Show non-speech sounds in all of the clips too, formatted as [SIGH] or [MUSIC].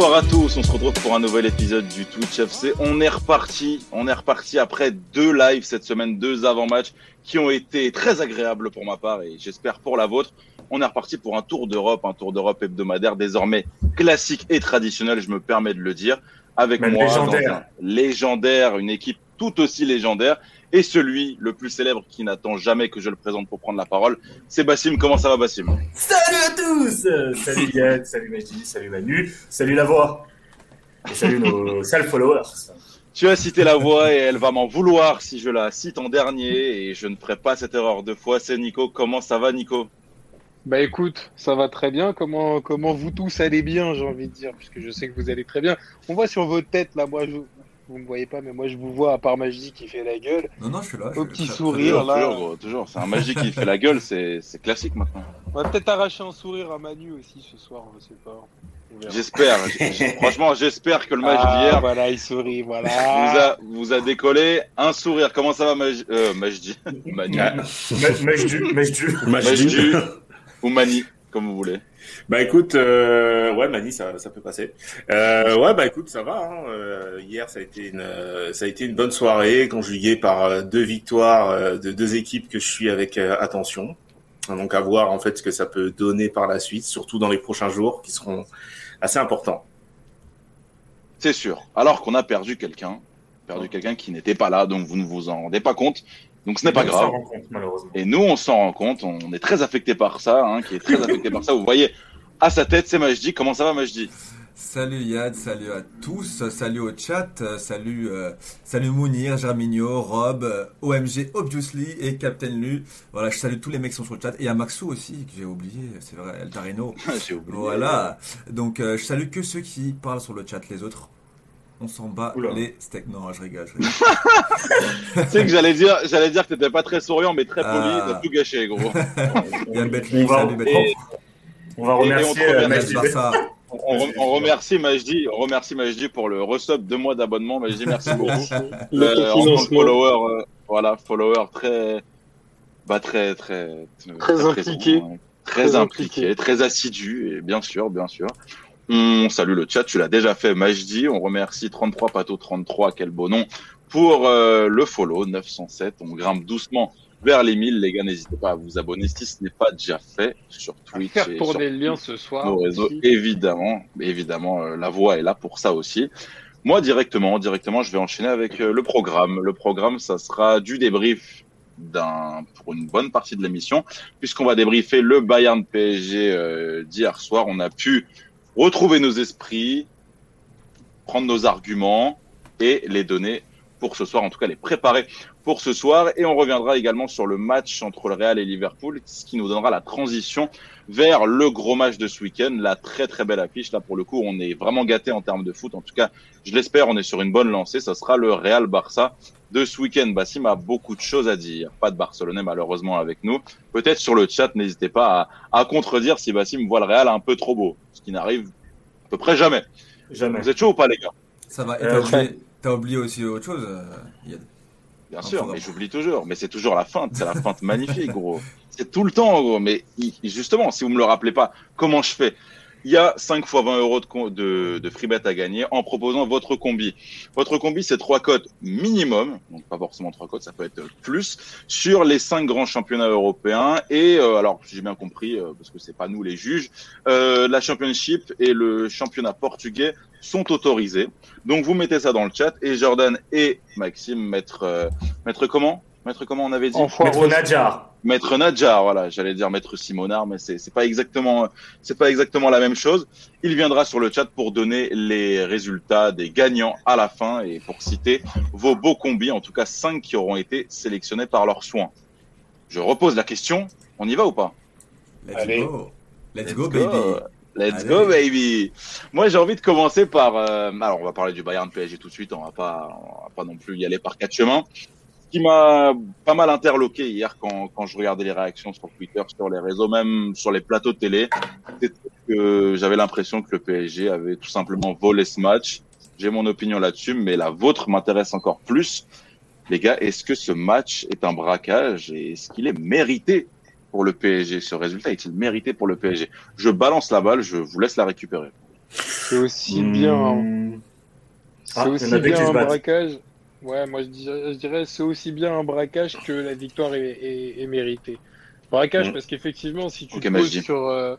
Bonsoir à tous, on se retrouve pour un nouvel épisode du Twitch FC. On est reparti, on est reparti après deux lives cette semaine, deux avant-matchs qui ont été très agréables pour ma part et j'espère pour la vôtre. On est reparti pour un tour d'Europe, un tour d'Europe hebdomadaire désormais classique et traditionnel, je me permets de le dire, avec moi légendaire. légendaire, une équipe tout aussi légendaire et celui le plus célèbre qui n'attend jamais que je le présente pour prendre la parole. C'est Bassim. Comment ça va, Bassim? Salut à tous Salut Yann, salut Majdi, salut Manu, salut la voix et salut nos [LAUGHS] sales followers. Tu as cité la voix et elle va m'en vouloir si je la cite en dernier et je ne ferai pas cette erreur deux fois. C'est Nico. Comment ça va, Nico? Bah écoute, ça va très bien. Comment comment vous tous allez bien, j'ai envie de dire, puisque je sais que vous allez très bien. On voit sur vos têtes là, moi je, vous me voyez pas, mais moi je vous vois à part Magie qui fait la gueule. Non, non, je suis là. Au petit sourire là. Toujours, toujours. C'est un Magie qui fait la gueule, c'est classique maintenant. On va peut-être arracher un sourire à Manu aussi ce soir, je sais pas. J'espère. [LAUGHS] Franchement, j'espère que le match ah, d'hier. Voilà, il sourit, voilà. Vous a, vous a décollé un sourire. Comment ça va, Maj... euh, Majdi Manu. Majdu. Majdu. Ou Mani, comme vous voulez. Bah écoute, euh, ouais, Mani, ça, ça peut passer. Euh, ouais, bah écoute, ça va. Hein. Euh, hier, ça a été une, ça a été une bonne soirée, conjuguée par deux victoires de deux équipes que je suis avec attention. Donc à voir en fait ce que ça peut donner par la suite, surtout dans les prochains jours, qui seront assez importants. C'est sûr. Alors qu'on a perdu quelqu'un, perdu quelqu'un qui n'était pas là, donc vous ne vous en rendez pas compte. Donc ce n'est pas grave. Et nous, on s'en rend compte. On est très affecté par ça, hein, qui est très [LAUGHS] affecté par ça. Vous voyez, à sa tête, c'est Majdi. Comment ça va, Majdi? Salut Yad, salut à tous, salut au chat, salut, euh, salut Mounir, Germinio, Rob, euh, OMG Obviously et Captain Lu. Voilà, je salue tous les mecs qui sont sur le chat et à Maxou aussi que j'ai oublié, c'est vrai, El Tarino. [LAUGHS] j'ai oublié. Voilà, donc euh, je salue que ceux qui parlent sur le chat, les autres on s'en bat les steaks. Non, je rigole. Je [LAUGHS] tu sais que j'allais dire, j'allais dire que t'étais pas très souriant, mais très poli. Ah. T'as tout gâché, gros. [LAUGHS] Il y a Betly, salut Betly. On va remercier on, Majdi. On, remercie Majdi, on remercie Majdi pour le resub de mois d'abonnement. Majdi, merci beaucoup. [LAUGHS] euh, en tant que follower, euh, voilà, follower très, bah très, très, très, impliqué. très, impliqué, très assidu, et bien sûr, bien sûr. On salue le chat, tu l'as déjà fait, Majdi. On remercie 33 Pato 33, quel beau nom, pour euh, le follow 907. On grimpe doucement vers les 1000. Les gars, n'hésitez pas à vous abonner si ce n'est pas déjà fait sur Twitch. faire pour des liens ce soir. Nos réseaux, évidemment. Évidemment, euh, la voix est là pour ça aussi. Moi, directement, directement, je vais enchaîner avec euh, le programme. Le programme, ça sera du débrief d'un pour une bonne partie de l'émission, puisqu'on va débriefer le Bayern PSG d'hier soir. On a pu retrouver nos esprits, prendre nos arguments et les donner pour ce soir, en tout cas les préparer pour ce soir. Et on reviendra également sur le match entre le Real et Liverpool, ce qui nous donnera la transition vers le gros match de ce week-end, la très très belle affiche. Là pour le coup, on est vraiment gâté en termes de foot. En tout cas, je l'espère, on est sur une bonne lancée. Ça sera le Real Barça de ce week-end. Bassim a beaucoup de choses à dire. Pas de Barcelonais malheureusement avec nous. Peut-être sur le chat, n'hésitez pas à, à, contredire si Bassim voit le Real un peu trop beau, ce qui n'arrive à peu près jamais. Jamais. Vous êtes chaud ou pas les gars? Ça va. Et t'as oublié, aussi autre chose euh, Bien sûr, mais j'oublie toujours. Mais c'est toujours la feinte. C'est la feinte magnifique, gros. C'est tout le temps, gros. Mais justement, si vous me le rappelez pas, comment je fais? Il y a 5 fois 20 euros de, de, free bet à gagner en proposant votre combi. Votre combi, c'est trois cotes minimum, donc pas forcément trois cotes, ça peut être plus, sur les cinq grands championnats européens. Et euh, alors, j'ai bien compris, euh, parce que c'est pas nous les juges, euh, la Championship et le championnat portugais sont autorisés. Donc vous mettez ça dans le chat et Jordan et Maxime mettre mettre comment? Maître comment on avait dit Maître Nadjar. Maître Nadjar, voilà, j'allais dire Maître Simonard, mais c'est c'est pas exactement c'est pas exactement la même chose. Il viendra sur le chat pour donner les résultats des gagnants à la fin et pour citer vos beaux combis, en tout cas cinq qui auront été sélectionnés par leurs soins. Je repose la question, on y va ou pas? Let's Allez. go. Let's, go, baby. Let's go baby. Moi j'ai envie de commencer par euh, alors on va parler du Bayern PSG tout de suite, on va pas on va pas non plus y aller par quatre chemins qui m'a pas mal interloqué hier quand, quand je regardais les réactions sur Twitter, sur les réseaux, même sur les plateaux de télé, c'est que j'avais l'impression que le PSG avait tout simplement volé ce match. J'ai mon opinion là-dessus, mais la vôtre m'intéresse encore plus. Les gars, est-ce que ce match est un braquage et est-ce qu'il est mérité pour le PSG Ce résultat est-il mérité pour le PSG Je balance la balle, je vous laisse la récupérer. C'est aussi bien, Hmm. c'est Ah, en aussi bien un battent. braquage. Ouais, moi je dirais, je dirais c'est aussi bien un braquage que la victoire est, est- est méritée. Braquage Mm. parce qu'effectivement, si tu te poses sur, euh,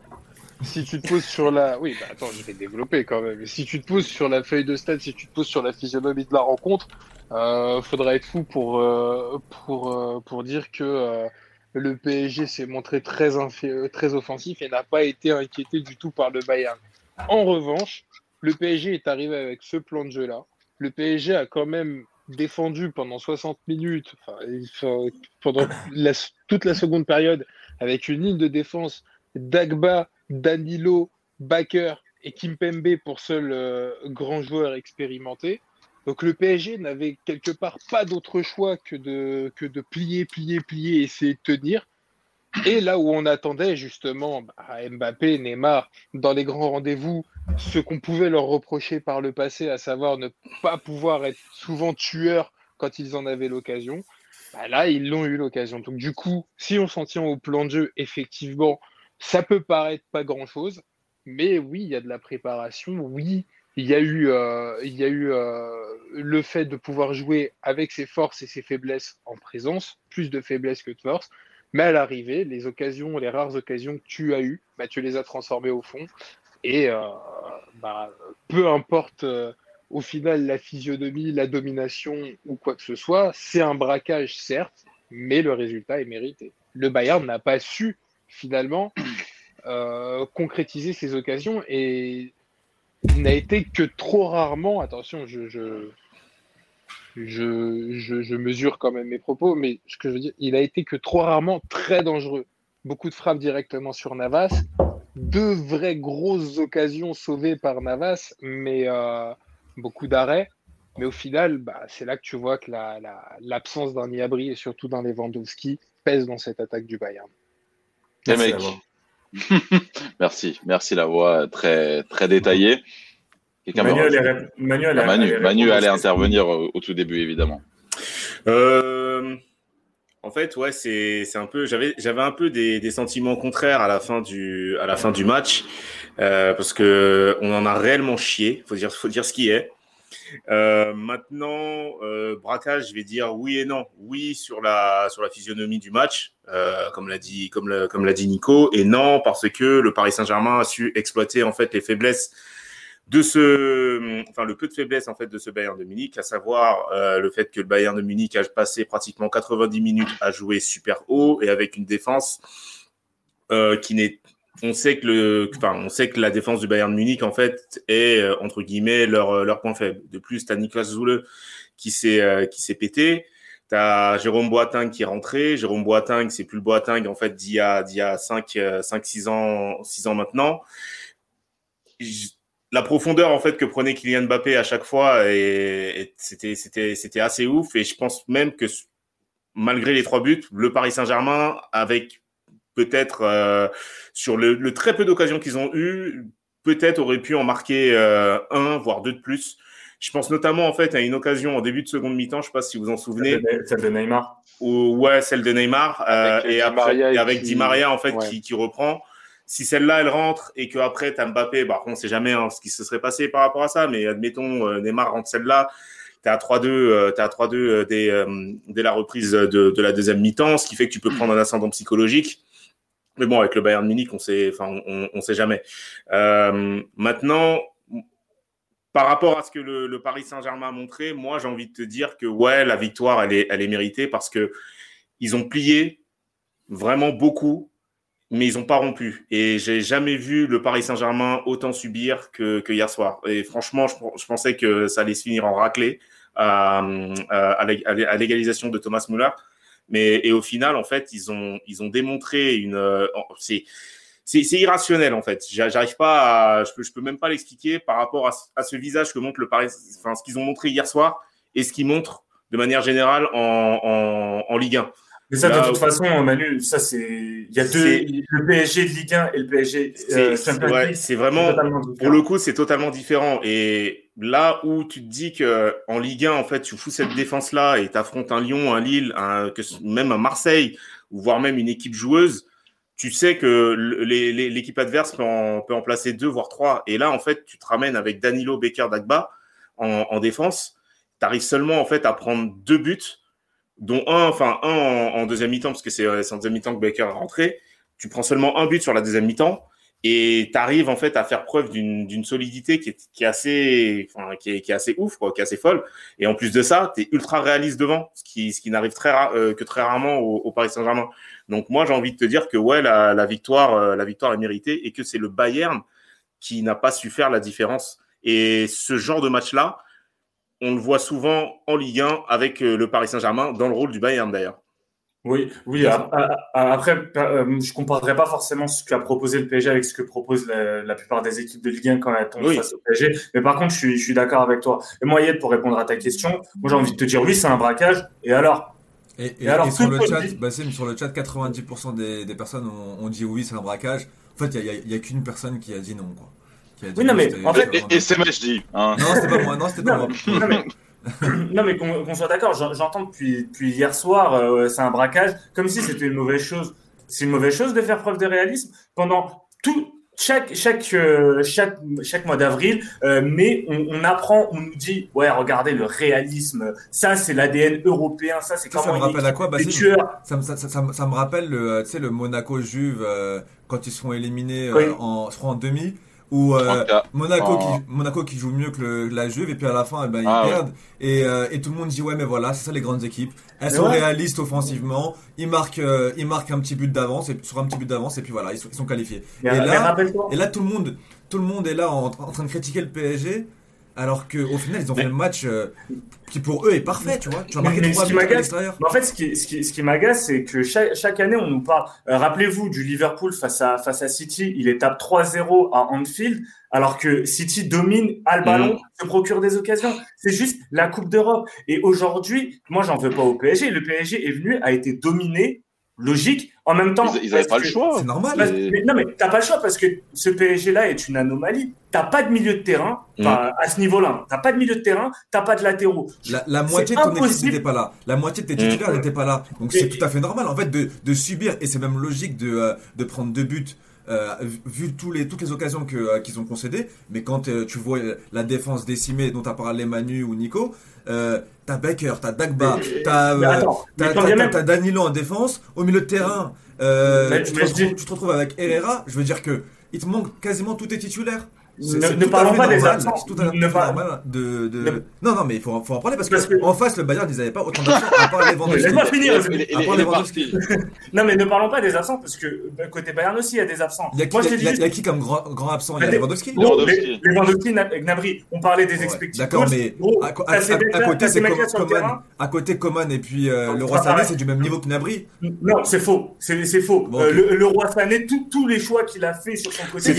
si tu te poses sur la, oui, bah attends, je vais développer quand même. Si tu te poses sur la feuille de stade, si tu te poses sur la physionomie de la rencontre, euh, faudra être fou pour euh, pour euh, pour dire que euh, le PSG s'est montré très infé- euh, très offensif et n'a pas été inquiété du tout par le Bayern. En revanche, le PSG est arrivé avec ce plan de jeu là. Le PSG a quand même défendu pendant 60 minutes, enfin, pendant toute la seconde période, avec une ligne de défense Dagba, Danilo, Baker et Kimpembe pour seul euh, grand joueur expérimenté. Donc le PSG n'avait quelque part pas d'autre choix que de, que de plier, plier, plier et essayer de tenir. Et là où on attendait justement bah, Mbappé, Neymar, dans les grands rendez-vous, ce qu'on pouvait leur reprocher par le passé, à savoir ne pas pouvoir être souvent tueurs quand ils en avaient l'occasion, bah là, ils l'ont eu l'occasion. Donc du coup, si on s'en tient au plan de jeu, effectivement, ça peut paraître pas grand-chose, mais oui, il y a de la préparation, oui, il y a eu, euh, y a eu euh, le fait de pouvoir jouer avec ses forces et ses faiblesses en présence, plus de faiblesses que de force. Mais à l'arrivée, les occasions, les rares occasions que tu as eues, bah, tu les as transformées au fond. Et euh, bah, peu importe euh, au final la physionomie, la domination ou quoi que ce soit, c'est un braquage certes, mais le résultat est mérité. Le Bayern n'a pas su finalement euh, concrétiser ses occasions et n'a été que trop rarement, attention, je, je, je, je, je mesure quand même mes propos, mais ce que je veux dire, il a été que trop rarement très dangereux. Beaucoup de frappes directement sur Navas, deux vraies grosses occasions sauvées par Navas, mais euh, beaucoup d'arrêts. Mais au final, bah, c'est là que tu vois que la- la- l'absence d'un Niabri et surtout d'un Lewandowski pèse dans cette attaque du Bayern. Les Merci. [LAUGHS] Merci, merci la voix très très détaillée. Manu allait, Manu allait- Ah, Manu, allait Manu répondre allait parce que- intervenir au, au tout début évidemment. Euh, en fait, ouais, c'est un peu. J'avais j'avais un peu des, des sentiments contraires à la fin du à la fin du match euh, parce que on en a réellement chié. Faut dire faut dire ce qui est. Euh, maintenant, euh, braquage, je vais dire oui et non. Oui sur la sur la physionomie du match, euh, comme l'a dit comme le- comme l'a dit Nico, et non parce que le Paris Saint-Germain a su exploiter en fait les faiblesses de ce, enfin le peu de faiblesse en fait de ce Bayern de Munich, à savoir euh, le fait que le Bayern de Munich a passé pratiquement 90 minutes à jouer super haut et avec une défense euh, qui n'est, on sait que le, enfin on sait que la défense du Bayern de Munich en fait est euh, entre guillemets leur leur point faible. De plus, t'as Niklas Zoule qui s'est euh, qui s'est pété. T'as Jérôme Boateng qui est rentré. Jérôme Boateng, c'est plus le Boateng en fait d'il y a d'il y a 5 5 6 ans 6 ans maintenant. J- la profondeur en fait que prenait Kylian Mbappé à chaque fois et, et c'était c'était c'était assez ouf et je pense même que malgré les trois buts le Paris Saint-Germain avec peut-être euh, sur le, le très peu d'occasions qu'ils ont eu peut-être aurait pu en marquer euh, un voire deux de plus je pense notamment en fait à une occasion en début de seconde mi-temps je sais pas si vous en souvenez Celle de- Neymar. ou ouais celle de Neymar euh, Avec et Di après Maria et et avec qui- Di Maria en fait ouais. qui, qui reprend si celle-là elle rentre et que après t'as Mbappé bah on sait jamais hein, ce qui se serait passé par rapport à ça mais admettons euh, Neymar rentre celle-là t'es à 3-2 euh, t'es à 3-2 euh, dès dès la reprise de, de la deuxième mi-temps ce qui fait que tu peux prendre un ascendant psychologique. Mais bon avec le Bayern Munich on sait enfin on, on sait jamais. Euh, maintenant par rapport à ce que le, le Paris Saint-Germain a montré, moi j'ai envie de te dire que ouais, la victoire elle est, elle est méritée parce que ils ont plié vraiment beaucoup, mais ils n'ont pas rompu. Et j'ai jamais vu le Paris Saint-Germain autant subir que, hier soir. Et franchement, je, pensais que ça allait se finir en raclée à, à, à l'ég- à l'égalisation de Thomas Müller. Mais et au final, en fait, ils ont ils ont démontré une euh, c'est c'est irrationnel en fait. J'a- J'arrive pas à je peux peux même pas l'expliquer par rapport à ce visage que montre le Paris enfin ce qu'ils ont montré hier soir et ce qu'ils montrent de manière générale en en, en Ligue 1. Mais ça, Là, de toute façon, Manu, ça, c'est. Il y a deux. Le PSG de Ligue 1 et le PSG C'est euh, c'est- ouais, vraiment pour le coup, c'est totalement différent. Et là où tu te dis que en Ligue 1, en fait, tu fous cette défense-là et t'affrontes un Lyon, un Lille, un, que, ce- même un Marseille, ou voire même une équipe joueuse, tu sais que l'équipe adverse peut en, peut en placer deux, voire trois. Et là, en fait, tu te ramènes avec Danilo, Becker, Dagba en, en défense. Tu arrives seulement en fait à prendre deux buts, dont un, enfin un en, deuxième mi-temps, parce que c'est en deuxième mi-temps que Becker est rentré. Tu prends seulement un but sur la deuxième mi-temps et tu arrives en fait à faire preuve d'une solidité qui est, qui est assez enfin, qui, est, qui est assez ouf quoi, qui est assez folle. Et en plus de ça tu es ultra réaliste devant ce qui ce qui n'arrive très euh, que très rarement au, au Paris Saint-Germain. Donc moi j'ai envie de te dire que ouais la, la victoire euh, la victoire est méritée et que c'est le Bayern qui n'a pas su faire la différence. Et ce genre de match là on le voit souvent en Ligue 1 avec euh, le Paris Saint-Germain dans le rôle du Bayern d'ailleurs oui, oui. Après, euh, je comparerai pas forcément ce qu'a proposé le PSG avec ce que propose la, plupart des équipes de Ligue 1 quand elles tombent face au PSG. Mais par contre, je suis, je suis d'accord avec toi. Et moi, Yed, pour répondre à ta question, moi j'ai envie de te dire oui, c'est un braquage. Et alors? Et, et, alors, sur, le chat, bah, sur le chat, 90% des, des personnes ont, ont, dit oui, c'est un braquage. En fait, il n'y a, y a, qu'une personne qui a dit non, quoi. Oui, non, mais en fait, et, et c'est Majdi. Hein. Non, c'était pas moi. Non, c'était pas moi. non, mais, non, mais [LAUGHS] qu'on soit d'accord, j'entends depuis, depuis hier soir, euh, c'est un braquage, comme si c'était une mauvaise chose. C'est une mauvaise chose de faire preuve de réalisme pendant tout. Chaque, chaque, euh, chaque, chaque mois d'avril, euh, mais on, on, apprend, on nous dit, ouais, regardez le réalisme, ça c'est l'ADN européen, ça c'est comment ça me rappelle à quoi bah, ça, ça, ça, ça, me rappelle le, le Monaco-Juve quand ils sont éliminés oui. en, je crois en demi ou euh, Monaco, qui, Monaco qui joue mieux que le, la Juve et puis à la fin eh ben, ils ah, perdent. Ouais. et, euh, et tout le monde dit ouais mais voilà c'est ça les grandes équipes. Elles mais sont ouais. réalistes offensivement. Ils marquent euh, ils marquent un petit but d'avance et sur un petit but d'avance et puis voilà ils sont, ils sont qualifiés. Mais et, là, et là tout le monde tout le monde est là en, en train de critiquer le PSG alors qu'au final, ils ont fait le match euh, qui pour eux est parfait, tu vois. Tu vas marquer 3 buts à l'extérieur. En fait, ce qui, ce qui, ce qui m'agace, c'est que chaque, chaque, année, on nous parle. Euh, Rappelez-vous du Liverpool face à, face à City, il est tape 3-0 à Anfield, alors que City domine, a le ballon, mmh. se procure des occasions. C'est juste la Coupe d'Europe. Et aujourd'hui, moi, j'en veux pas au PSG. Le PSG est venu, a été dominé logique. En même temps, ils n'avaient pas le choix. C'est normal. Parce, mais, non, mais t'as pas le choix parce que ce PSG-là est une anomalie. T'as pas de milieu de terrain mmh. à ce niveau-là. T'as pas de milieu de terrain, t'as pas de latéraux. La, la moitié de ton équipe n'était pas là. La moitié de tes titulaires mmh. n'étaient pas là. Donc c'est tout à fait normal en fait de, de subir et c'est même logique de, euh, de prendre deux buts. Euh, vu tous les, toutes les occasions euh, qu'ils ont concédées, mais quand euh, tu vois la défense décimée dont a parlé Manu ou Nico, t'as Baker, t'as Dagba, t'as, Danilo en défense, au milieu de terrain, tu, te retrouves, tu, te retrouves, avec Herrera, je veux dire que il te manque quasiment tous tes titulaires. Ne, parlons pas des absents. Tout à ne pas... normal de, de... Non, non, mais il faut, faut en parler parce, parce que, que, en face, le Bayern, ils n'avaient pas autant d'absents à part [LAUGHS] Lewandowski. Laisse-moi finir. [LAUGHS] Non, mais ne parlons pas des absents parce que côté Bayern aussi, il y a des absents. Il y a qui, Moi, il y a, il y a qui comme grand, grand absent? Il y a Lewandowski? Lewandowski, Gnabry. On parlait des expectatifs. D'accord, mais à côté, c'est Coman. À côté, Coman et puis le Roi Sané, c'est du même niveau que Gnabry? Non, c'est faux. C'est faux. Le Roi Sané, tous les choix qu'il a fait sur son côté,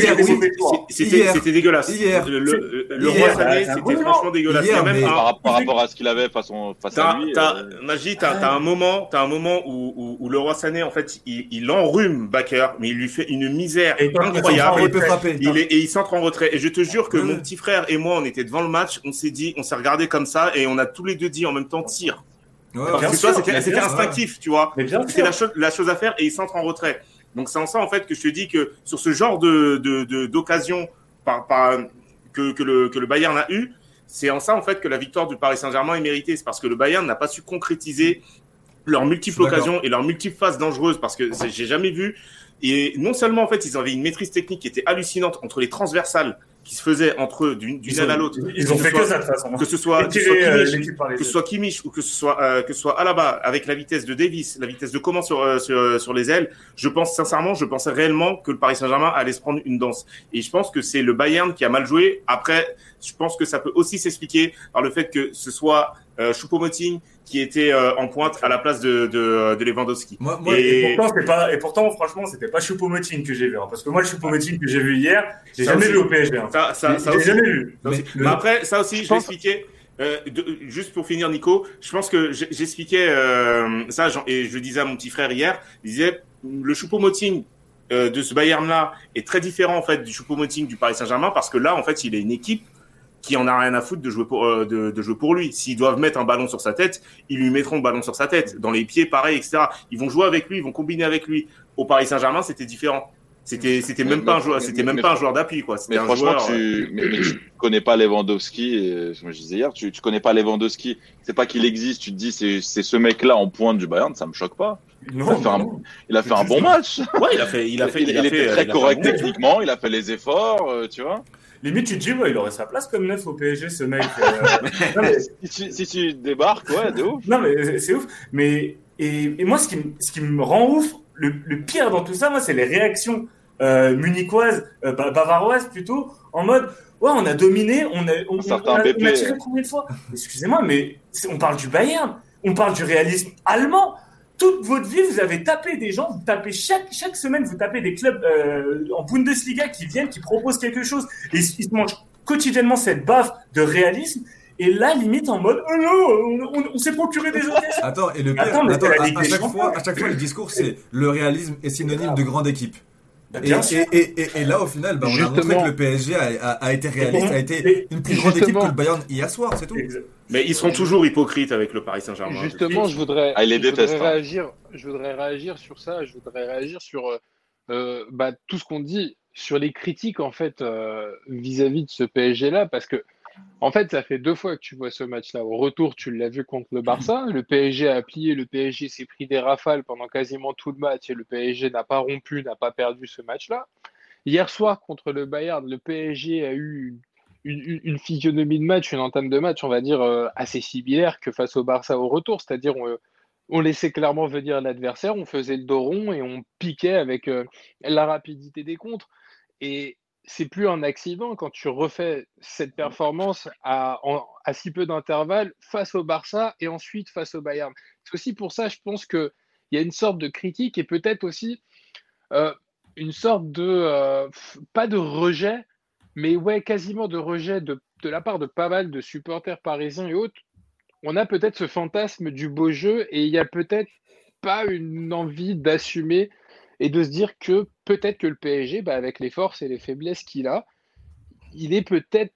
c'était dégueulasse. Hier le, le, le roi Sané, c'était franchement dégueulasse. Hier, même par, par, rapport à ce qu'il avait face, face à lui. As, euh... Magie, t'as as un moment, as un moment où, où, où, le roi Sané, en fait, il, il enrhume Baker, mais il lui fait une misère et incroyable. Il peut frapper. Il est, et il s'entre en retrait. Et je te jure que mon petit frère et moi, on était devant le match, on s'est dit, on s'est regardé comme ça, et on a tous les deux dit en même temps tire. Ouais, Parce que c'était instinctif, tu vois. C'était la, cho la chose à faire, et il s'entre en retrait. Donc c'est en ça en fait que je te dis que sur ce genre de d'occasion de, de, par, par, que, que, le, que le Bayern a eu, c'est en ça en fait que la victoire du Paris Saint-Germain est méritée. C'est parce que le Bayern n'a pas su concrétiser leurs multiples occasions et leurs multiples phases dangereuses parce que j'ai jamais vu. Et non seulement en fait ils avaient une maîtrise technique qui était hallucinante entre les transversales qui se faisaient entre eux d'une aile à l'autre. Ils ont fait soit, que ça de toute façon. Que ce soit, que, euh, Kimmich, que ce soit Kimmich ou que ce soit euh, que ce soit Alaba avec la vitesse de Davis, la vitesse de comment sur euh, sur, sur les ailes. Je pense sincèrement, je pensais réellement que le Paris Saint-Germain allait se prendre une danse. Et je pense que c'est le Bayern qui a mal joué. Après, je pense que ça peut aussi s'expliquer par le fait que ce soit euh, Choupo-Moting qui était euh, en pointe à la place de, de, de Lewandowski. Moi, moi, et... et... pourtant, pas, et pourtant, franchement, c'était pas Choupo-Moting que j'ai vu. Hein, parce que moi, le Choupo-Moting que j'ai vu hier, j'ai jamais aussi, vu au PSG. Hein. Ça, ça, ça j'ai jamais vu. Mais, aussi. Après, ça aussi, je, je vais expliquer. Euh, de, juste pour finir, Nico, je pense que j'expliquais euh, ça, et je le disais à mon petit frère hier, il disait le Choupo-Moting de ce Bayern-là est très différent en fait du Choupo-Moting du Paris Saint-Germain parce que là, en fait, il a une équipe qui en a rien à foutre de jouer pour, euh, de, de, jouer pour lui. S'ils doivent mettre un ballon sur sa tête, ils lui mettront le ballon sur sa tête. Dans les pieds, pareil, etc. Ils vont jouer avec lui, ils vont combiner avec lui. Au Paris Saint-Germain, c'était différent. C'était, c'était même pas un joueur, c'était même pas un joueur d'appui, quoi. Mais franchement, tu, [COUGHS] mais, tu connais pas Lewandowski, et, comme je disais hier, tu, tu connais pas Lewandowski. C'est pas qu'il existe, tu te dis, c'est, c'est ce mec-là en pointe du Bayern, ça me choque pas. Non, il a fait, un, il a fait un bon match. Ouais, il a fait, il a fait, il, il, a était très correct bon- techniquement, il a fait les efforts, euh, tu vois. Limite, tu te dis, ouais, il aurait sa place comme neuf au PSG, ce mec. euh. [LAUGHS] non, mais, Si tu, si tu débarques, ouais, de ouf. non, mais c'est- ouf. Mais, et, et moi, ce qui, me- ce qui me rend ouf, le, le pire dans tout ça, moi, c'est les réactions euh, munichoises, euh, ba- bavaroises plutôt, en mode, ouais, on a dominé, on a, on, on- a, on a tiré combien de fois? Excusez-moi, mais on parle du Bayern, on parle du réalisme allemand. Toute votre vie, vous avez tapé des gens, vous tapez chaque, chaque semaine, vous tapez des clubs euh, en Bundesliga qui viennent, qui proposent quelque chose. Et ils ils se mangent quotidiennement cette baffe de réalisme. Et là, limite en mode, oh non, on, on- on s'est procuré des occasions. Attends, et le pire, Attends, attends, à, chaque fois, à chaque fois, le discours, c'est le réalisme est synonyme de grande équipe. Bah, Et, bien et, sûr. et, et, et là, au final, bah, on a montré Justement. que le PSG a, a, a été réaliste, a été une plus grande équipe Justement. que le Bayern hier soir, c'est tout. Mais ils seront toujours hypocrites avec le Paris Saint-Germain. Justement, je voudrais, Ah, je voudrais hein. réagir, je voudrais réagir sur ça, je voudrais réagir sur euh, euh, bah, tout ce qu'on dit, sur les critiques en fait euh, vis-à-vis de ce PSG-là, parce que en fait, ça fait deux fois que tu vois ce match-là. Au retour, tu l'as vu contre le Barça. Le PSG a plié, le PSG s'est pris des rafales pendant quasiment tout le match et le PSG n'a pas rompu, n'a pas perdu ce match-là. Hier soir, contre le Bayern, le PSG a eu une, physionomie de match, une entame de match, on va dire, euh, assez similaire que face au Barça au retour. C'est-à-dire, on, on laissait clairement venir l'adversaire, on faisait le dos rond et on piquait avec euh, la rapidité des contres. Et c'est plus un accident quand tu refais cette performance à, en- à si peu d'intervalle face au Barça et ensuite face au Bayern. C'est aussi pour ça, je pense qu'il y a une sorte de critique et peut-être aussi euh, une sorte de, euh, pas de rejet, mais ouais, quasiment de rejet de, de la part de pas mal de supporters parisiens et autres. On a peut-être ce fantasme du beau jeu et il y a peut-être pas une envie d'assumer et de se dire que peut-être que le PSG, bah, avec les forces et les faiblesses qu'il a, il est peut-être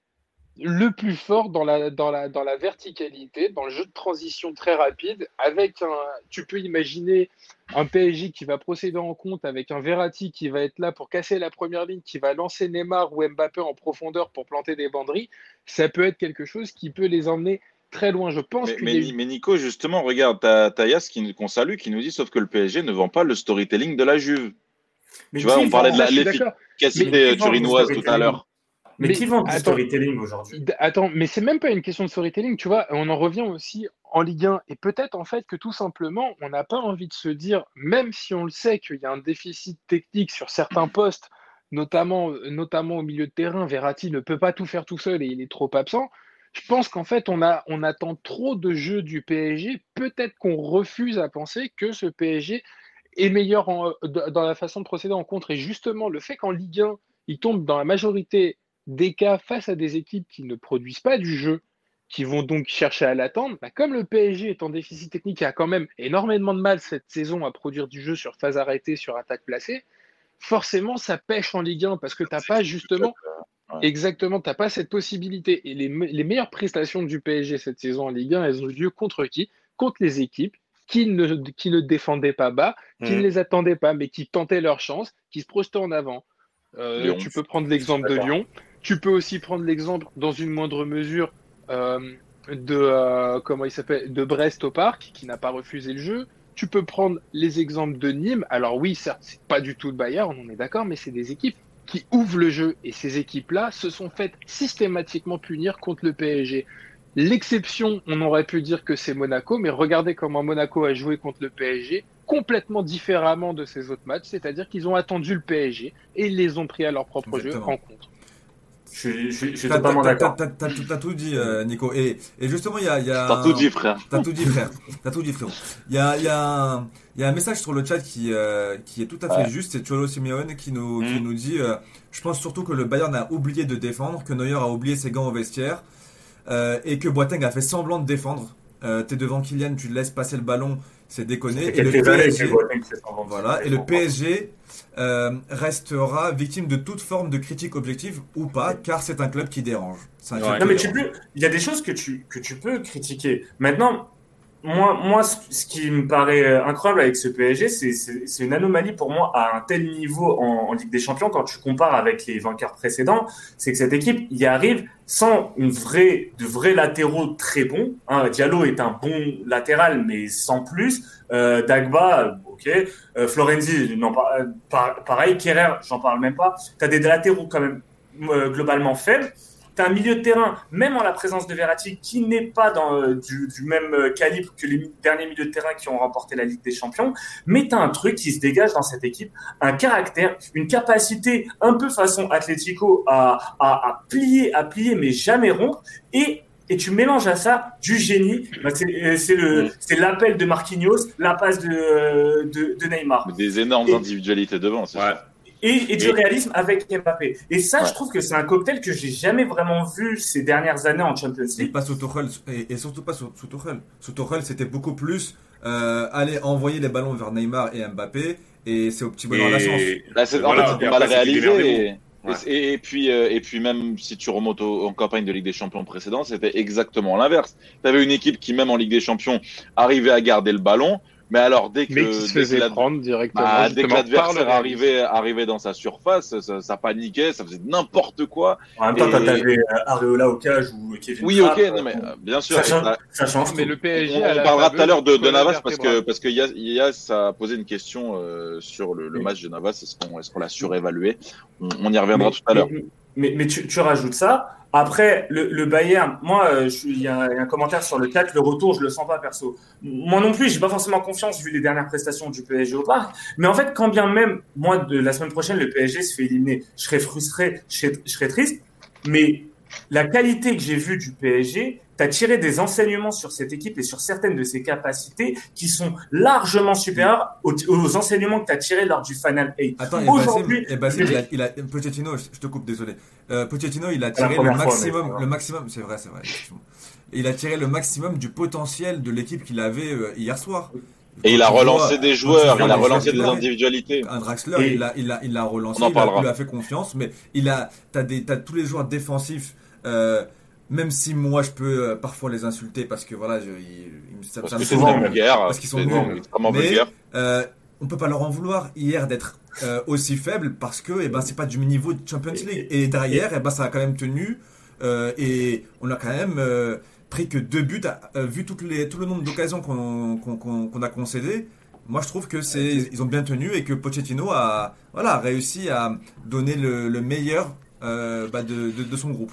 le plus fort dans la, verticalité, dans le jeu de transition très rapide, avec un, tu peux imaginer un PSG qui va procéder en compte avec un Verratti qui va être là pour casser la première ligne, qui va lancer Neymar ou Mbappé en profondeur pour planter des banderies, ça peut être quelque chose qui peut les emmener très loin. Je pense Mais, eu- Nico, justement, regarde, t'as t'as Yas qui- qu'on salue qui nous dit sauf que le PSG ne vend pas le storytelling de la Juve. Mais Tu vois, qui on parlait vend- de la- je suis l'effi- d'accord. Efficacité Mais euh, qui vend le turinoise tout à storytelling l'heure. Mais, Mais qui vend du attends. storytelling aujourd'hui? Attends, mais c'est même pas une question de storytelling, tu vois, on en revient aussi en Ligue 1. Et peut-être en fait que tout simplement, on n'a pas envie de se dire, même si on le sait qu'il y a un déficit technique sur certains postes, notamment, notamment au milieu de terrain, Verratti ne peut pas tout faire tout seul et il est trop absent. Je pense qu'en fait, on, a, on attend trop de jeux du PSG. Peut-être qu'on refuse à penser que ce PSG est meilleur en- dans la façon de procéder en contre. Et justement, le fait qu'en Ligue 1, il tombe dans la majorité des cas face à des équipes qui ne produisent pas du jeu, qui vont donc chercher à l'attendre, bah, comme le PSG est en déficit technique et a quand même énormément de mal cette saison à produire du jeu sur phase arrêtée, sur attaque placée, forcément ça pêche en Ligue 1 parce que tu n'as pas justement Ouais. exactement, t'as pas cette possibilité. Et les, me- les meilleures prestations du PSG cette saison en Ligue 1, elles ont eu lieu contre qui? Contre les équipes qui ne, qui ne défendaient pas bas, qui Mhm. ne les attendaient pas, mais qui tentaient leur chance, qui se projetaient en avant. Euh, Lyon. tu peux prendre l'exemple de. Lyon. Tu peux aussi prendre l'exemple, dans une moindre mesure, euh, de euh, comment il s'appelle, de Brest au Parc, qui n'a pas refusé le jeu. Tu peux prendre les exemples de Nîmes. Alors oui, certes, c'est pas du tout le Bayern, on est d'accord, mais c'est des équipes qui ouvrent le jeu. Et ces équipes-là se sont faites systématiquement punir contre le PSG. L'exception, on aurait pu dire que c'est Monaco, mais regardez comment Monaco a joué contre le PSG, complètement différemment de ses autres matchs, c'est-à-dire qu'ils ont attendu le PSG et ils les ont pris à leur propre Exactement. jeu en contre. Je suis, je suis- je suis T'as totalement t'as- d'accord. t'as- tout- dit, euh, Nico. Et, et justement, il y a, a T'as tout dit, frère. T'as tout dit, frère. T'as tout dit, frérot. Il y a, il y, a un, il y a un message sur le chat qui, euh, qui est tout à fait Ouais. juste. C'est Cholo Simeone qui nous, qui Mm. nous dit euh, Je pense surtout que le Bayern a oublié de défendre, que Neuer a oublié ses gants au vestiaire euh, et que Boateng a fait semblant de défendre. Euh, T'es devant Kylian, tu laisses passer le ballon, c'est déconné. Et le PSG, Boateng s'est en vente. voilà. Et le PSG euh, restera victime de toute forme de critique objective ou pas, car c'est un club qui dérange. C'est un club Ouais. qui Non, mais tu dérange. peux, il y a des choses que tu, que tu peux critiquer. Maintenant, moi, moi, ce qui me paraît euh, incroyable avec ce PSG, c'est- une anomalie pour moi à un tel niveau en, Ligue des Champions quand tu compares avec les vainqueurs précédents. C'est que cette équipe y arrive sans une vraie, de vrais latéraux très bons. Hein, Diallo est un bon latéral, mais sans plus. Euh, Dagba, ok. Euh, Florenzi, non, par- pareil. Kerrer, j'en parle même pas. T'as des latéraux quand même globalement faibles. T'as un milieu de terrain, même en la présence de Verratti, qui n'est pas dans, euh, du, du même euh, calibre que les derniers milieux de terrain qui ont remporté la Ligue des Champions. Mais t'as un truc qui se dégage dans cette équipe, un caractère, une capacité un peu façon Atlético à, à, à plier, à plier, mais jamais rompre. Et et tu mélanges à ça du génie. Bah, c'est euh, Mm. c'est l'appel de Marquinhos, la passe de, de, de Neymar Mais Des énormes Et- individualités devant, c'est Ouais. ça. Et, et du Et- réalisme avec Mbappé. Et ça, Ouais. je trouve que c'est un cocktail que j'ai jamais vraiment vu ces dernières années en Champions Et League. pas sous Tuchel, et, et surtout pas sous, sous Tuchel. Sous Tuchel, c'était beaucoup plus euh, aller envoyer les ballons vers Neymar et Mbappé, et c'est au petit bonheur la chance. Et, Là, c'est Et en voilà, fait, c'est et mal réalisé. Et. Ouais. et, et puis, euh, et puis même si tu remontes au- en campagne de Ligue des Champions précédente, c'était exactement l'inverse. Tu avais une équipe qui, même en Ligue des Champions, arrivait à garder le ballon, mais alors dès que, Mais qui se dès que faisait la- prendre directement. bah, dès que l'adversaire arrivait, arrivait dans sa surface, ça, ça paniquait, ça faisait n'importe quoi. En même temps, Et- t'avais euh, Areola au cage ou Kevin Oui, Trapp, ok, non, mais euh, bien sûr. ça change, ça- ça change Mais le PSG. On, on parlera tout à l'heure de, de Navas parce que parce que Yas, Yas a posé une question euh, sur le, le Oui. match de Navas. Est-ce qu'on est-ce qu'on l'a surévalué? On, on y reviendra mais, tout à l'heure. Mais, tu, rajoutes ça. Après, le, le Bayern, moi, euh, il y a un commentaire sur le 4, le retour, je le sens pas perso. Moi non plus, j'ai pas forcément confiance vu les dernières prestations du PSG au parc. Mais en fait, quand bien même, moi, de la semaine prochaine, le PSG se fait éliminer, je serais frustré, je serais, je serais triste. Mais la qualité que j'ai vue du PSG, tu as tiré des enseignements sur cette équipe et sur certaines de ses capacités qui sont largement supérieures aux, aux enseignements que tu as tirés lors du Final 8. Attends, et Aujourd'hui, et Bassim, il a, il a- Pochettino, je te coupe, désolé. Euh, Pochettino, il a C'est la tiré le première fois, mais maximum, c'est vrai. le maximum, c'est vrai, c'est vrai. effectivement. Il a tiré le maximum du potentiel de l'équipe qu'il avait euh, hier soir. Et il a relancé vois- des joueurs, il a relancé des individualités. Un Draxler, Et- il a, il a, il a relancé, On en il a, parlera. il lui a fait confiance, mais il a, t'as des, t'as tous les joueurs défensifs, euh, même si moi je peux euh, parfois les insulter parce que voilà, je, il, il me- ça, Parce qu'ils sont nuls. Mais-. Euh, on peut pas leur en vouloir hier d'être euh, aussi faible parce que eh ben c'est pas du niveau de Champions League et derrière eh ben ça a quand même tenu euh, et on a quand même euh, pris que deux buts euh, vu toutes les tout le nombre d'occasions qu'on qu'on qu'on- qu'on a concédé moi je trouve que c'est ils ont bien tenu et que Pochettino a voilà réussi à donner le, le meilleur euh, bah, de, de, de son groupe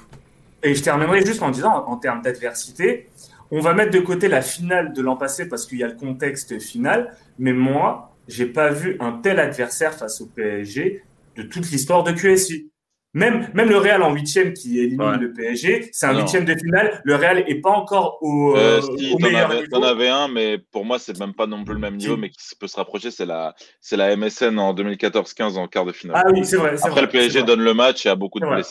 Et je terminerai juste en disant, en termes d'adversité, on va mettre de côté la finale de l'an passé parce qu'il y a le contexte final, mais moi, j'ai pas vu un tel adversaire face au PSG de toute l'histoire de QSI. Même, même le Real en huitième qui élimine Ouais. le PSG, c'est un huitième de finale. Le Real est pas encore au, Euh, euh, si, au meilleur avais, niveau. t'en avais un, mais pour moi, c'est même pas non plus le même niveau, mais qui peut se rapprocher, c'est la, c'est la MSN en 2014-15 en quart de finale. Ah oui, c'est vrai. Après, vrai, le PSG donne le match et a beaucoup de vrai.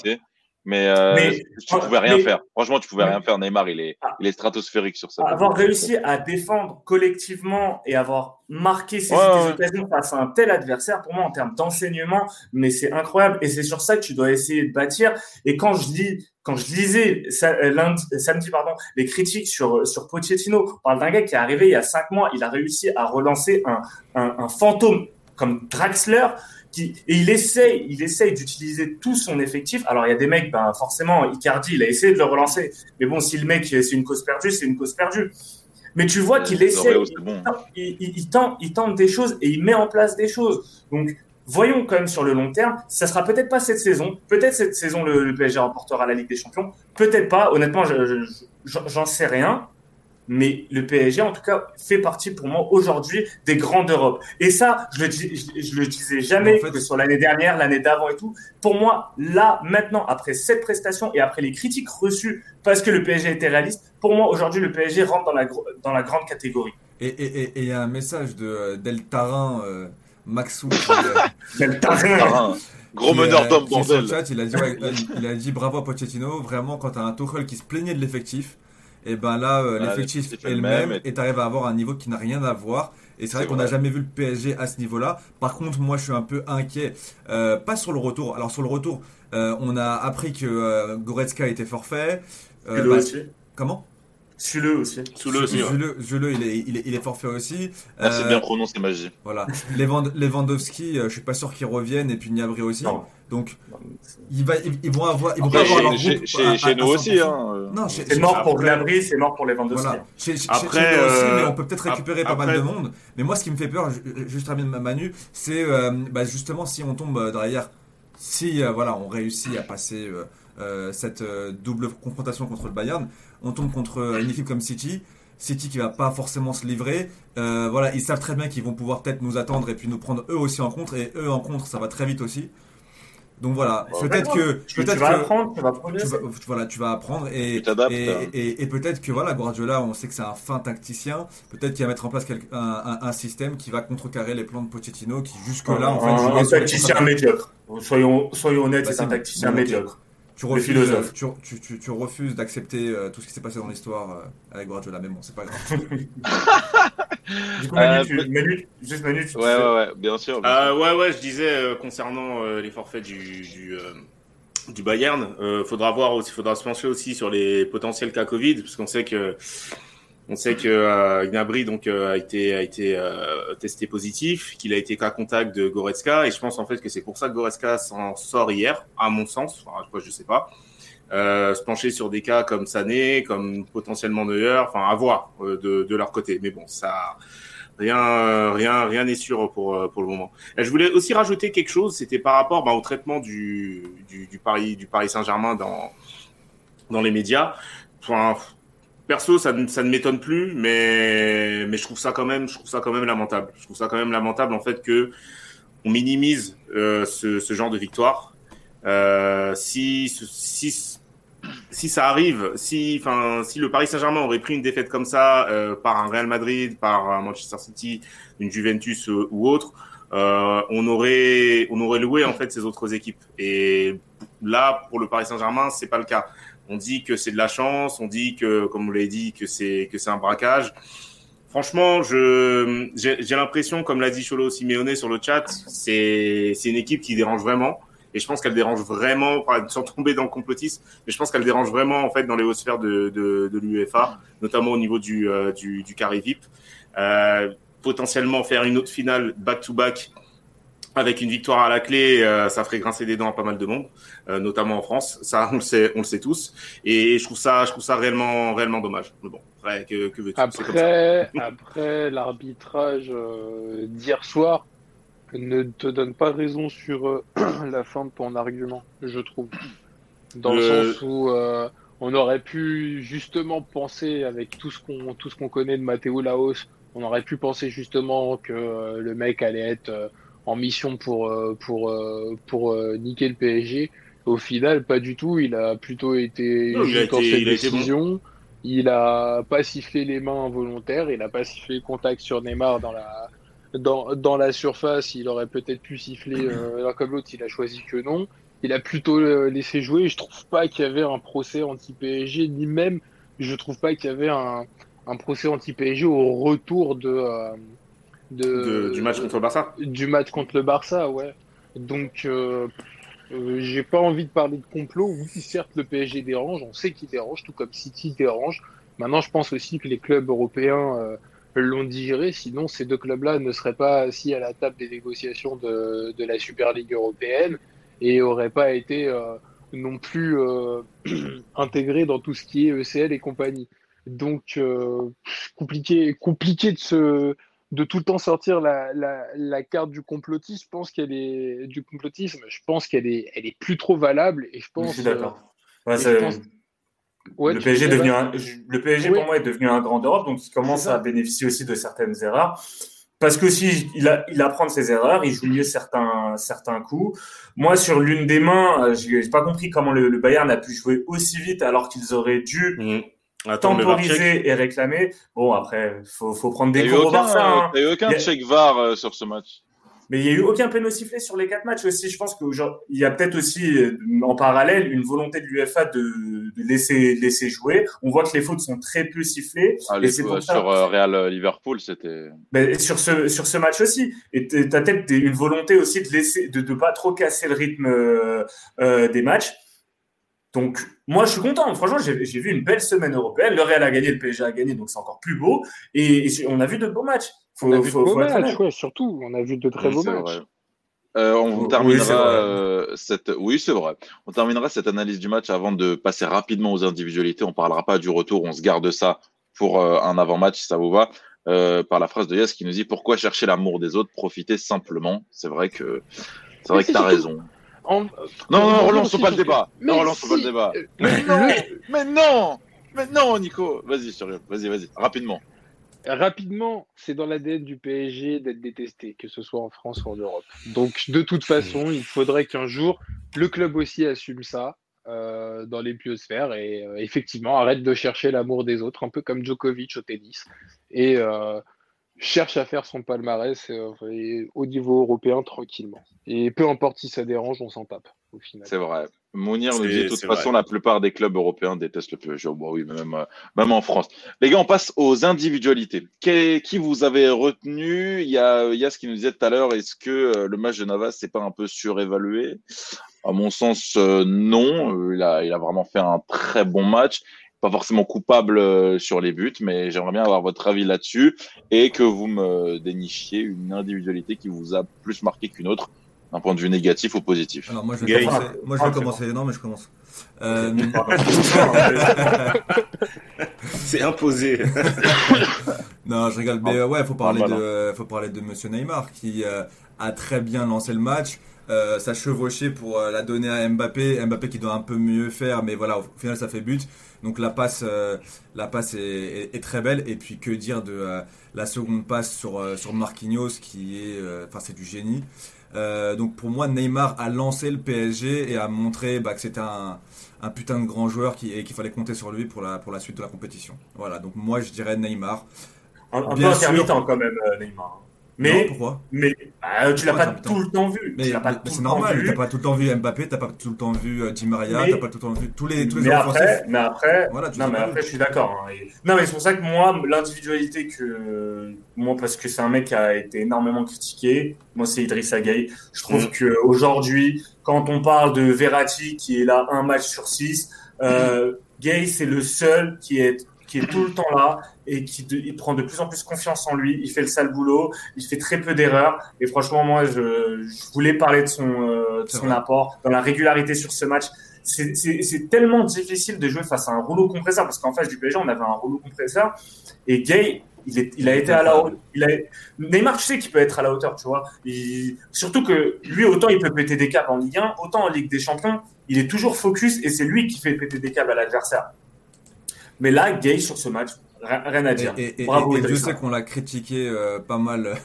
Mais, euh, Mais- tu pouvais rien mais- faire. Franchement, tu pouvais mais- rien faire. Neymar, il est, Ah. il est stratosphérique sur ça. avoir réussi à défendre collectivement et avoir marqué ses Ouais, occasions face à un tel adversaire, pour moi, en termes d'enseignement, mais c'est incroyable. Et c'est sur ça que tu dois essayer de bâtir. Et quand je lis, quand je lisais sa- euh, lundi, samedi, pardon, les critiques sur, sur Pochettino, on parle d'un gars qui est arrivé il y a cinq mois, il a réussi à relancer un, un, un fantôme comme Draxler, qui, et il essaye, il essaye d'utiliser tout son effectif. Alors, il y a des mecs, ben, forcément, Icardi, il a essayé de le relancer. Mais bon, si le mec, c'est une cause perdue, c'est une cause perdue. Mais tu vois qu'il essaie, bon. il, il, il tente, il tente des choses et il met en place des choses. Donc, voyons quand même sur le long terme. Ça sera peut-être pas cette saison. Peut-être cette saison, le, le PSG remportera la Ligue des Champions. Peut-être pas. Honnêtement, je- je- je- j'en sais rien. Mais le PSG, en tout cas, fait partie pour moi aujourd'hui des grands d'Europe. Et ça, je le, dis- je, je le disais jamais En fait- que sur l'année dernière, l'année d'avant et tout. Pour moi, là, maintenant, après cette prestation et après les critiques reçues parce que le PSG était réaliste, pour moi, aujourd'hui, le PSG rentre dans la, gro- dans la grande catégorie. et et- et- et il y a un message de euh, Del Tarin euh, Maxou [LAUGHS] euh, le tarin. Gros meneur euh, d'homme, bordel. chat, il a dit, ouais, il a dit bravo à Pochettino, vraiment quand t'as un Tuchel qui se plaignait de l'effectif et ben là, euh, l'effectif est le même, même et- et t'arrives à avoir un niveau qui n'a rien à voir. Et c'est vrai qu'on n'a jamais vu le PSG à ce niveau-là. Par contre, moi, je suis un peu inquiet, euh, pas sur le retour. Alors sur le retour, euh, on a appris que euh, Goretzka était forfait. Euh, bah, aussi. comment? Suis-le aussi. Sous le aussi. ouais. Zuleux, Zuleux, il est, il est, il est forfait aussi. Ah, c'est bien prononcé, magie. Voilà. Lewand- Lewandowski, euh, je suis pas sûr qu'il revienne et puis Niabri aussi. Non. Donc va, ils, ils vont avoir, ils vont Après, pas avoir leur chez, groupe chez, à- chez à- nous à aussi, 100%. hein. euh. Non, chez- C'est mort pour Gnabry, c'est mort pour Lewandowski. Voilà. Chez, chez- Après, chez nous aussi, euh, mais on peut peut-être récupérer pas mal de monde. Mais moi, ce qui me fait peur, ju- juste terminer ma Manu, c'est euh, bah, justement si on tombe euh, derrière, si euh, voilà, on réussit à passer euh, euh, cette euh, double confrontation contre le Bayern, on tombe contre euh, une équipe comme City. City qui va pas forcément se livrer, Euh, voilà, ils savent très bien qu'ils vont pouvoir peut-être nous attendre et puis nous prendre eux aussi en contre et eux en contre, ça va très vite aussi. Donc voilà, Ouais, peut-être que Tu, tu peut-être vas que apprendre, tu vas tu vas, voilà, tu vas apprendre et, Tu t'adaptes, et, hein. et- et peut-être que voilà, Guardiola, on sait que c'est un fin tacticien. Peut-être qu'il va mettre en place quelque- un, un- un système qui va contrecarrer les plans de Pochettino qui jusque-là en fait un, jouait tacticien médiocre. Soyons, soyons honnêtes, Bah, c'est un tacticien médiocre. Tu refuses, philosophe. tu, tu, tu, tu refuses d'accepter euh, tout ce qui s'est passé dans l'histoire euh, avec Guardiola, mais bon, c'est pas grave. [LAUGHS] Du coup, Manu, Euh, tu, Manu, juste Manu, tu Ouais, ouais, ouais, bien sûr. bien Euh, sûr. ouais, ouais, je disais euh, concernant euh, les forfaits du, du, euh, du Bayern, euh, faudra voir aussi, faudra se pencher aussi sur les potentiels cas Covid, parce qu'on sait que on sait que euh, Gnabry donc euh, a été a été euh, testé positif, qu'il a été cas contact de Goretzka, et je pense en fait que c'est pour ça que Goretzka s'en sort hier, à mon sens. Enfin, je, sais pas. Euh, se pencher sur des cas comme Sané, comme potentiellement Neuer, enfin à voir euh, de, de leur côté. Mais bon, ça rien euh, rien rien n'est sûr pour pour le moment. Et je voulais aussi rajouter quelque chose, c'était par rapport bah, au traitement du, du du Paris du Paris Saint-Germain dans dans les médias. Perso, ça, ne- ça ne m'étonne plus, mais mais je trouve ça quand même je trouve ça quand même lamentable. Je trouve ça quand même lamentable en fait que on minimise euh, ce, ce genre de victoire. Euh, si si si ça arrive, si si le Paris Saint-Germain aurait pris une défaite comme ça euh, par un Real Madrid, par un Manchester City, une Juventus euh, ou autre, euh, on aurait on aurait loué en fait ces autres équipes. Et là pour le Paris Saint-Germain, c'est pas le cas. On dit que c'est de la chance, on dit que comme vous l'avez dit que c'est que c'est un braquage. Franchement, je j'ai l'impression, comme l'a dit Cholo Simeone sur le chat, c'est c'est une équipe qui dérange vraiment. Et je pense qu'elle dérange vraiment, sans tomber dans le complotisme, mais je pense qu'elle dérange vraiment en fait dans les hautes sphères de, de, de l'UEFA, notamment au niveau du, euh, du, du carré VIP. Euh, potentiellement faire une autre finale back-to-back avec une victoire à la clé, euh, ça ferait grincer des dents à pas mal de monde, euh, notamment en France. Ça, on le sait, on le sait tous. Et je trouve ça, je trouve ça réellement, réellement dommage. Mais bon, après, que, que veux-tu? Après, après l'arbitrage euh, d'hier soir ne te donne pas raison sur euh, [CLEARS THROAT] la fin de ton argument, je trouve. Dans le Le- sens où euh, on aurait pu justement penser, avec tout ce qu'on tout ce qu'on connaît de Matteo Laos, on aurait pu penser justement que euh, le mec allait être euh, en mission pour euh, pour euh, pour euh, niquer le PSG. Au final, pas du tout. Il a plutôt été Non, il dans été- il a bon. Il a pas sifflé les mains involontaires. Il a pas sifflé contact sur Neymar dans la dans, dans la surface. Il aurait peut-être pu siffler euh, [CLEARS THROAT] l'un comme l'autre. Il a choisi que non. Il a plutôt euh, laissé jouer. Je trouve pas qu'il y avait un procès anti-PSG, ni même je trouve pas qu'il y avait un, un procès anti-PSG au retour de, euh, de, De- du match contre le Barça. du match contre le Barça, ouais. Donc, euh, euh, j'ai pas envie de parler de complot. Oui, certes, le PSG dérange, on sait qu'il dérange, tout comme City dérange. Maintenant, je pense aussi que les clubs européens euh, l'ont digéré, sinon ces deux clubs-là ne seraient pas assis à la table des négociations de, de la Super League européenne et auraient pas été non plus [CLEARS THROAT] intégrés dans tout ce qui est ECL et compagnie. Donc, compliqué, compliqué de se de tout le temps sortir la, la, la carte du complotisme, je pense qu'elle est du complotisme, je pense qu'elle est elle est plus trop valable et je Je pense suis d'accord. Ouais, je pense- Ouais, le PSG, est disais, devenu un- le PSG Oui. pour moi est devenu un grand d'Europe, donc il commence à bénéficier aussi de certaines erreurs. Parce que si il, a, il apprend de ses erreurs, il joue mieux certains, certains coups. Moi, sur l'une des mains, euh, j'ai pas compris comment le, le Bayern a pu jouer aussi vite alors qu'ils auraient dû Mhm. Temporiser et réclamer. Bon, après, faut, faut prendre des n'y cours au aucun, Barça. hein. il y a eu aucun a- check VAR euh, sur ce match. Mais il n'y a eu aucun péno sifflé sur les quatre matchs aussi. Je pense qu'il y a peut-être aussi euh, en parallèle une volonté de l'UFA de, de, laisser, laisser jouer. On voit que les fautes sont très peu sifflées. Ah, et c'est pour sur euh, Real Liverpool, c'était. Ben, sur ce sur ce match aussi. Et tu as peut-être une volonté aussi de laisser de ne pas trop casser le rythme euh, des matchs. Donc, moi, je suis content. Franchement, j'ai vu une belle semaine européenne. Le Real a gagné, le PSG a gagné, donc c'est encore plus beau. Et, on a vu de beaux matchs. Faut, on a vu de beaux matchs, ouais, surtout. On a vu de très beaux matchs. Euh, on terminera euh, cette. Oui, c'est vrai. On terminera cette analyse du match avant de passer rapidement aux individualités. On parlera pas du retour. On se garde ça pour euh, un avant-match, si ça vous va. par la phrase de Yass qui nous dit pourquoi chercher l'amour des autres, profiter simplement. C'est vrai que c'est vrai que t'as raison. Non, non, relançons pas le débat. Non, relançons pas le débat. Mais non, mais non, mais non, Nico. Vas-y, vas-y, vas-y, rapidement. Rapidement, c'est dans l'ADN du PSG d'être détesté, que ce soit en France ou en Europe. Donc, de toute façon, il faudrait qu'un jour, le club aussi assume ça euh, dans les biosphères et euh, effectivement arrête de chercher l'amour des autres, un peu comme Djokovic au tennis. Et euh, cherche à faire son palmarès euh, au niveau européen tranquillement. Et peu importe si ça dérange, on s'en tape au final. C'est vrai. Mounir nous dit de toute façon, la plupart des clubs européens détestent le PSG. Bon, oui, même, euh, même en France. Les gars, on passe aux individualités. Qui, vous avez retenu? Il y a, il y a ce qui nous disait tout à l'heure. Est-ce que euh, le match de Navas c'est pas un peu surévalué? À mon sens, non. Il a, il a vraiment fait un très bon match pas forcément coupable euh, sur les buts, mais j'aimerais bien avoir votre avis là-dessus et que vous me dénichiez une individualité qui vous a plus marqué qu'une autre d'un point de vue négatif ou positif. Alors moi je vais commencer. Moi je vais commencer. Non mais je commence. Euh... [LAUGHS] C'est imposé. [LAUGHS] non, je rigole. Mais euh, ouais, faut parler de, faut parler de Monsieur Neymar qui euh, a très bien lancé le match. Euh, ça chevauchait pour la donner à Mbappé. Mbappé qui doit un peu mieux faire, mais voilà, au final ça fait but. Donc la passe, euh, la passe est, très belle. Et puis que dire de euh, la seconde passe sur, euh, sur Marquinhos qui est, enfin c'est du génie. donc pour moi, Neymar a lancé le PSG et a montré bah, que c'était un, un, putain de grand joueur qui, et qu'il fallait compter sur lui pour la, pour la suite de la compétition. Voilà, donc moi je dirais Neymar. Un, un peu intermittent quand même, Neymar. Mais, pourquoi? mais bah, tu l'as pas tout le temps vu. Mais, c'est normal, t'as pas tout le temps vu Mbappé, t'as pas tout le temps vu euh, Di Maria, t'as pas tout le temps vu tous les tous les mais après, mais après, non mais après je suis d'accord. Hein. Non mais c'est pour ça que moi l'individualité que moi parce que c'est un mec qui a été énormément critiqué. Moi c'est Idrissa Gueye. Je trouve mm. que aujourd'hui quand on parle de Verratti qui est là un match sur six, euh, Gay c'est le seul qui est qui est tout le temps là et qui il prend de plus en plus confiance en lui. Il fait le sale boulot, il fait très peu d'erreurs. Et franchement, moi, je, je voulais parler de son, euh, de son apport dans la régularité sur ce match. C'est tellement difficile de jouer face à un rouleau compresseur parce qu'en face du PSG, on avait un rouleau compresseur et Gay, il, est, il a été à la hauteur. Il a... Neymar, tu sais qu'il peut être à la hauteur, tu vois. Il... Surtout que lui, autant il peut péter des câbles en Ligue 1, autant en Ligue des Champions, il est toujours focus et c'est lui qui fait péter des câbles à l'adversaire. Mais là, Gay sur ce match, rien à dire. Et, Bravo, et, je sais qu'on l'a critiqué euh, pas mal euh,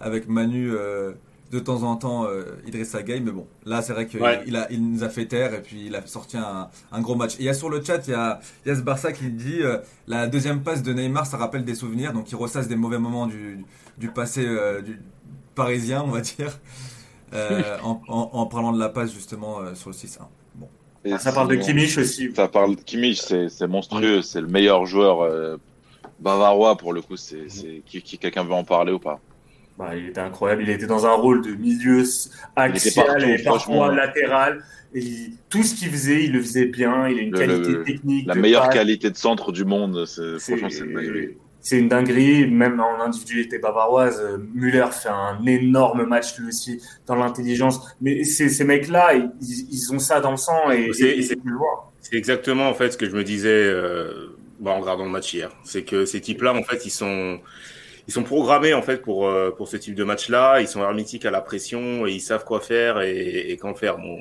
avec Manu euh, de temps en temps, Idrissa Gay, mais bon, là c'est vrai qu'il a, il nous a fait taire et puis il a sorti un, un gros match. Et il y a sur le chat, il y a, il Barça qui dit la deuxième passe de Neymar, ça rappelle des souvenirs, donc il ressasse des mauvais moments du, du passé du parisien, on va dire, [LAUGHS] en, en, en, parlant de la passe justement sur le 6-1. Ah, ça parle de Kimmich aussi. Ça parle de Kimmich, c'est monstrueux, c'est le meilleur joueur euh, bavarois pour le coup. C'est qui, qui quelqu'un veut en parler ou pas bah, Il était incroyable. Il était dans un rôle de milieu axial et parfois latéral. Et tout ce qu'il faisait, il le faisait bien. Il a une qualité technique. La meilleure qualité de centre du monde. Franchement, c'est c'est une dinguerie, même en individualité bavaroise. Müller fait un énorme match lui aussi dans l'intelligence. Mais ces, ces mecs-là, ils, ils, ont ça dans le sang et c'est plus loin. C'est exactement en fait ce que je me disais euh, bah, en regardant le match hier. C'est que ces types-là, en fait, ils sont ils sont programmés en fait pour euh, pour ce type de match-là. Ils sont hermétiques à la pression et ils savent quoi faire et, et quand faire. Bon,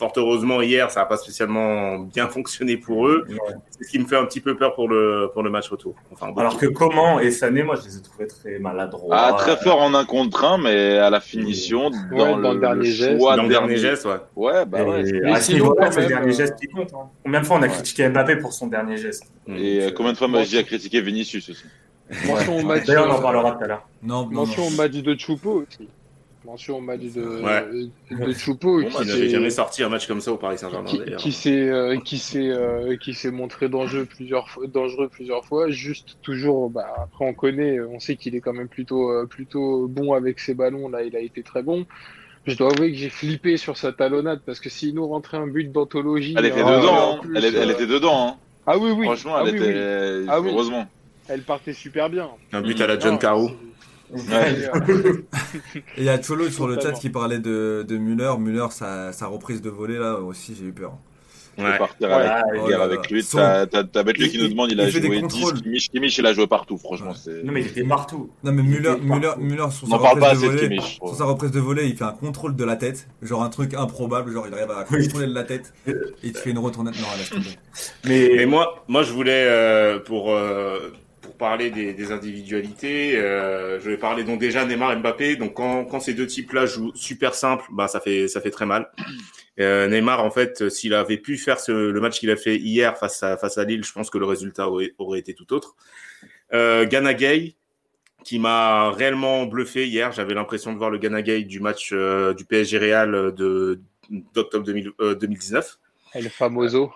fort heureusement hier, ça n'a pas spécialement bien fonctionné pour eux. C'est ce qui me fait un petit peu peur pour le pour le match retour. Enfin, Alors que comment et Sané, moi je les ai trouvés très maladroits. Ah, très fort en un contre un, mais à la finition, dans, le, dernier geste, dans le dernier geste, ouais. Ouais, bah ouais. À ce niveau-là, c'est le dernier geste qui compte. Hein. Combien de fois on a critiqué Mbappé pour son dernier geste Et euh, combien de fois Magie a critiqué Vinicius aussi Mention au match. D'ailleurs, on en parlera tout à l'heure. Non, mention au match de Choupo aussi. Mention au match de, Ouais. de Choupo Bon, qui bah, il n'avait s'est- jamais sorti un match comme ça au Paris Saint-Germain qui, d'ailleurs. qui s'est euh, qui s'est euh, qui s'est montré dangereux plusieurs fois, dangereux plusieurs fois juste toujours bah après on connaît on sait qu'il est quand même plutôt euh, plutôt bon avec ses ballons là il a été très bon je dois avouer que j'ai flippé sur sa talonnade parce que s'il nous rentrait un but d'anthologie Elle était hein, hein. plus, elle, était dedans. hein. ah oui oui Franchement, ah elle oui, oui. était. Ah oui. Heureusement. elle partait super bien Un but à la John Non, Caro. Ouais. il y a Cholo sur le chat qui parlait de, de Müller. Müller, sa, sa reprise de volée, là aussi, j'ai eu peur. Ouais. partir Ouais, avec, oh guerre là avec lui. Son- T'as Betley qui nous demande, il il a joué contrôles. 10. Kimmich, Kimmich, il a joué partout, franchement. Ouais. c'est- Non, mais il était partout. Non, mais Müller, Müller. Müller, sur sa parle pas reprise de assez de volée, trouve. sur sa reprise de volée, il fait un contrôle de la tête. Genre un truc improbable. Genre, il arrive à contrôler de la tête. Et il te fait une retournette. Non, laisse tomber. Mais Mais moi, moi, je voulais euh, pour euh, pour parler des, individualités, euh, je vais parler donc déjà Neymar et Mbappé. Donc quand, ces deux types-là jouent super simple, bah ça fait ça fait très mal. Euh, Neymar, en fait, s'il avait pu faire le match qu'il a fait hier face à face à Lille, je pense que le résultat aurait, été tout autre. Euh, Gay, qui m'a réellement bluffé hier. J'avais l'impression de voir le Gana Gay du match euh, du PSG Real de d'octobre 2000 euh, 2019 El Famoso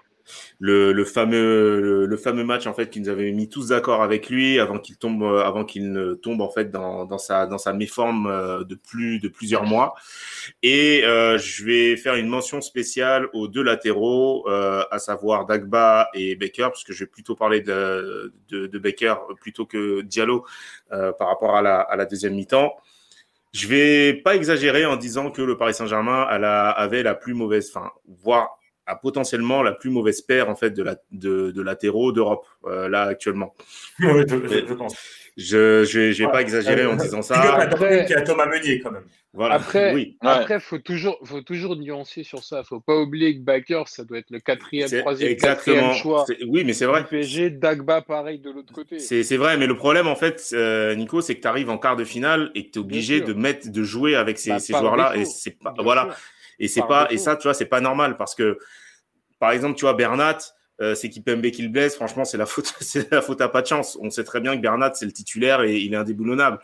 le, fameux le, fameux match en fait qui nous avait mis tous d'accord avec lui avant qu'il tombe euh, avant qu'il ne tombe en fait dans, dans sa dans sa méforme euh, de plus de plusieurs mois. Et euh, je vais faire une mention spéciale aux deux latéraux à savoir Dagba et Baker parce que je vais plutôt parler de de, de Baker plutôt que Diallo par rapport à la à la deuxième mi-temps. Je vais pas exagérer en disant que le Paris Saint-Germain avait la plus mauvaise fin voire a potentiellement la plus mauvaise paire en fait de la de, de latéraux d'Europe euh, là actuellement. Ouais, je, je- je pense. Je je vais, je vais Ouais. pas exagérer en disant à ça. Après- a Thomas Meunier quand même. Voilà. Après, oui. Ouais. Après, faut toujours, faut toujours nuancer sur ça. Faut pas oublier que Baker, ça doit être le quatrième, troisième, quatrième choix C'est- Oui, mais c'est vrai. PSG. Dagba, pareil de l'autre côté. C'est c'est vrai, mais le problème en fait, euh, Nico, c'est que tu arrives en quart de finale et que tu es obligé de mettre de jouer avec ces, Bah, ces joueurs-là et c'est pas Bien voilà sûr. Et c'est pas et ça tu vois c'est pas normal parce que par exemple tu vois Bernat euh, c'est Kipembe qui le blesse. Franchement c'est la faute [LAUGHS] c'est la faute à pas de chance. On sait très bien que Bernat c'est le titulaire et il est indéboulonnable.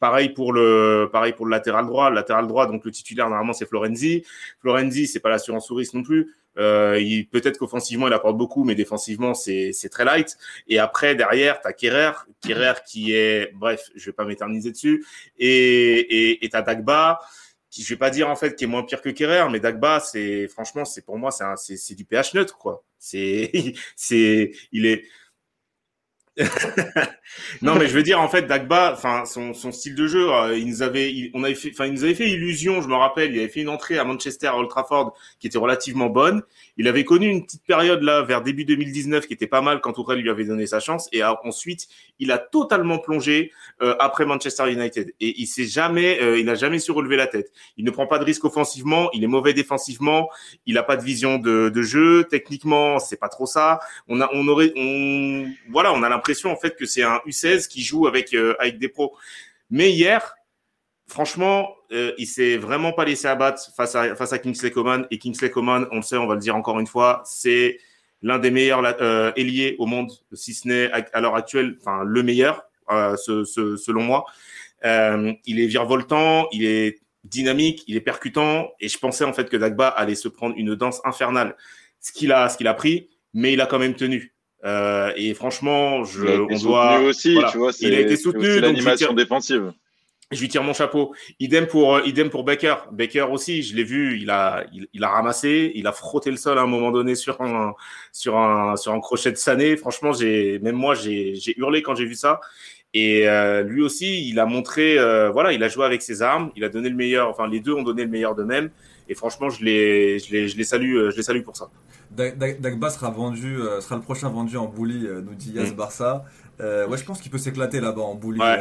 Pareil pour le pareil pour le latéral droit. Le latéral droit donc le titulaire normalement c'est Florenzi. Florenzi c'est pas l'assurance touriste non plus. Euh, il peut-être qu'offensivement il apporte beaucoup mais défensivement c'est c'est très light. Et après derrière t'as Kerrer. Kerrer qui est bref je vais pas m'éterniser dessus. Et et et t'as Dagba qui je vais pas dire en fait qui est moins pire que Kerrer, mais Dagba, c'est franchement, c'est pour moi, c'est c'est du pH neutre quoi. C'est [LAUGHS] c'est il est [LAUGHS] non mais je veux dire en fait Dagba, enfin son, son style de jeu, euh, il nous avait, il- on avait fait, enfin il nous avait fait illusion, je me rappelle, il avait fait une entrée à Manchester à Old Trafford qui était relativement bonne. Il avait connu une petite période là vers début 2019 qui était pas mal quand Tourelle lui avait donné sa chance et a- ensuite il a totalement plongé euh, après Manchester United et il s'est jamais, euh, il a jamais su relever la tête. Il ne prend pas de risque offensivement, il est mauvais défensivement, il a pas de vision de, de jeu, techniquement c'est pas trop ça. On a, on aurait, on, voilà, on a l'impression en fait que c'est un U16 qui joue avec euh, avec des pros. Mais hier, franchement, euh, il s'est vraiment pas laissé abattre face à face à Kingsley Coman et Kingsley Coman, on le sait, on va le dire encore une fois, c'est l'un des meilleurs euh, ailiers au monde, si ce n'est à, l'heure actuelle, enfin le meilleur, euh, selon moi. Euh, il est virevoltant, il est dynamique, il est percutant, et je pensais en fait que Dagba allait se prendre une danse infernale, ce qu'il a, ce qu'il a pris, mais il a quand même tenu. Euh, et franchement, je, Il a été on doit aussi, voilà. tu vois. Il a été soutenu, l'animation tire- défensive. je lui tire mon chapeau. Idem pour euh, idem pour Baker. Baker aussi, je l'ai vu, il a il, il a ramassé, il a frotté le sol à un moment donné sur un sur un sur un crochet de Sané. Franchement, j'ai même moi j'ai j'ai hurlé quand j'ai vu ça. Et euh, lui aussi, il a montré voilà, il a joué avec ses armes, il a donné le meilleur. Enfin, les deux ont donné le meilleur d'eux-mêmes. Et franchement, je les je les je les salue euh, je les salue pour ça. Dag- Dag- Dagba sera vendu, euh, sera le prochain vendu en bully, euh, nous dit Yas Mm. Barça. Euh, ouais, je pense qu'il peut s'éclater là-bas en bully. Ouais.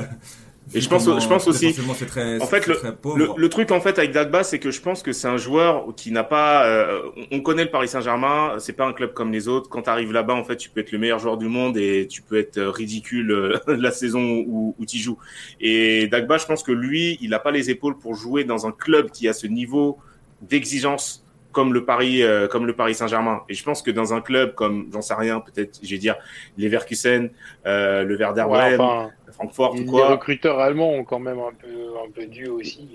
Et je pense- je pense aussi- très, En fait, Le, le truc en fait avec Dagba, c'est que je pense que c'est un joueur qui n'a pas. euh, on- on connaît le Paris Saint-Germain, c'est pas un club comme les autres. Quand tu arrives là-bas, en fait, tu peux être le meilleur joueur du monde et tu peux être ridicule euh, [LAUGHS] la saison où, où tu joues. Et Dagba, je pense que lui, il n'a pas les épaules pour jouer dans un club qui a ce niveau d'exigence comme le Paris, euh, comme le Paris Saint-Germain. Et je pense que dans un club comme, j'en sais rien, peut-être, je vais dire, Leverkusen, euh, le Werder Ouais, Bremen, enfin, Francfort ou les quoi. recruteurs allemands ont quand même un peu, un peu dû aussi.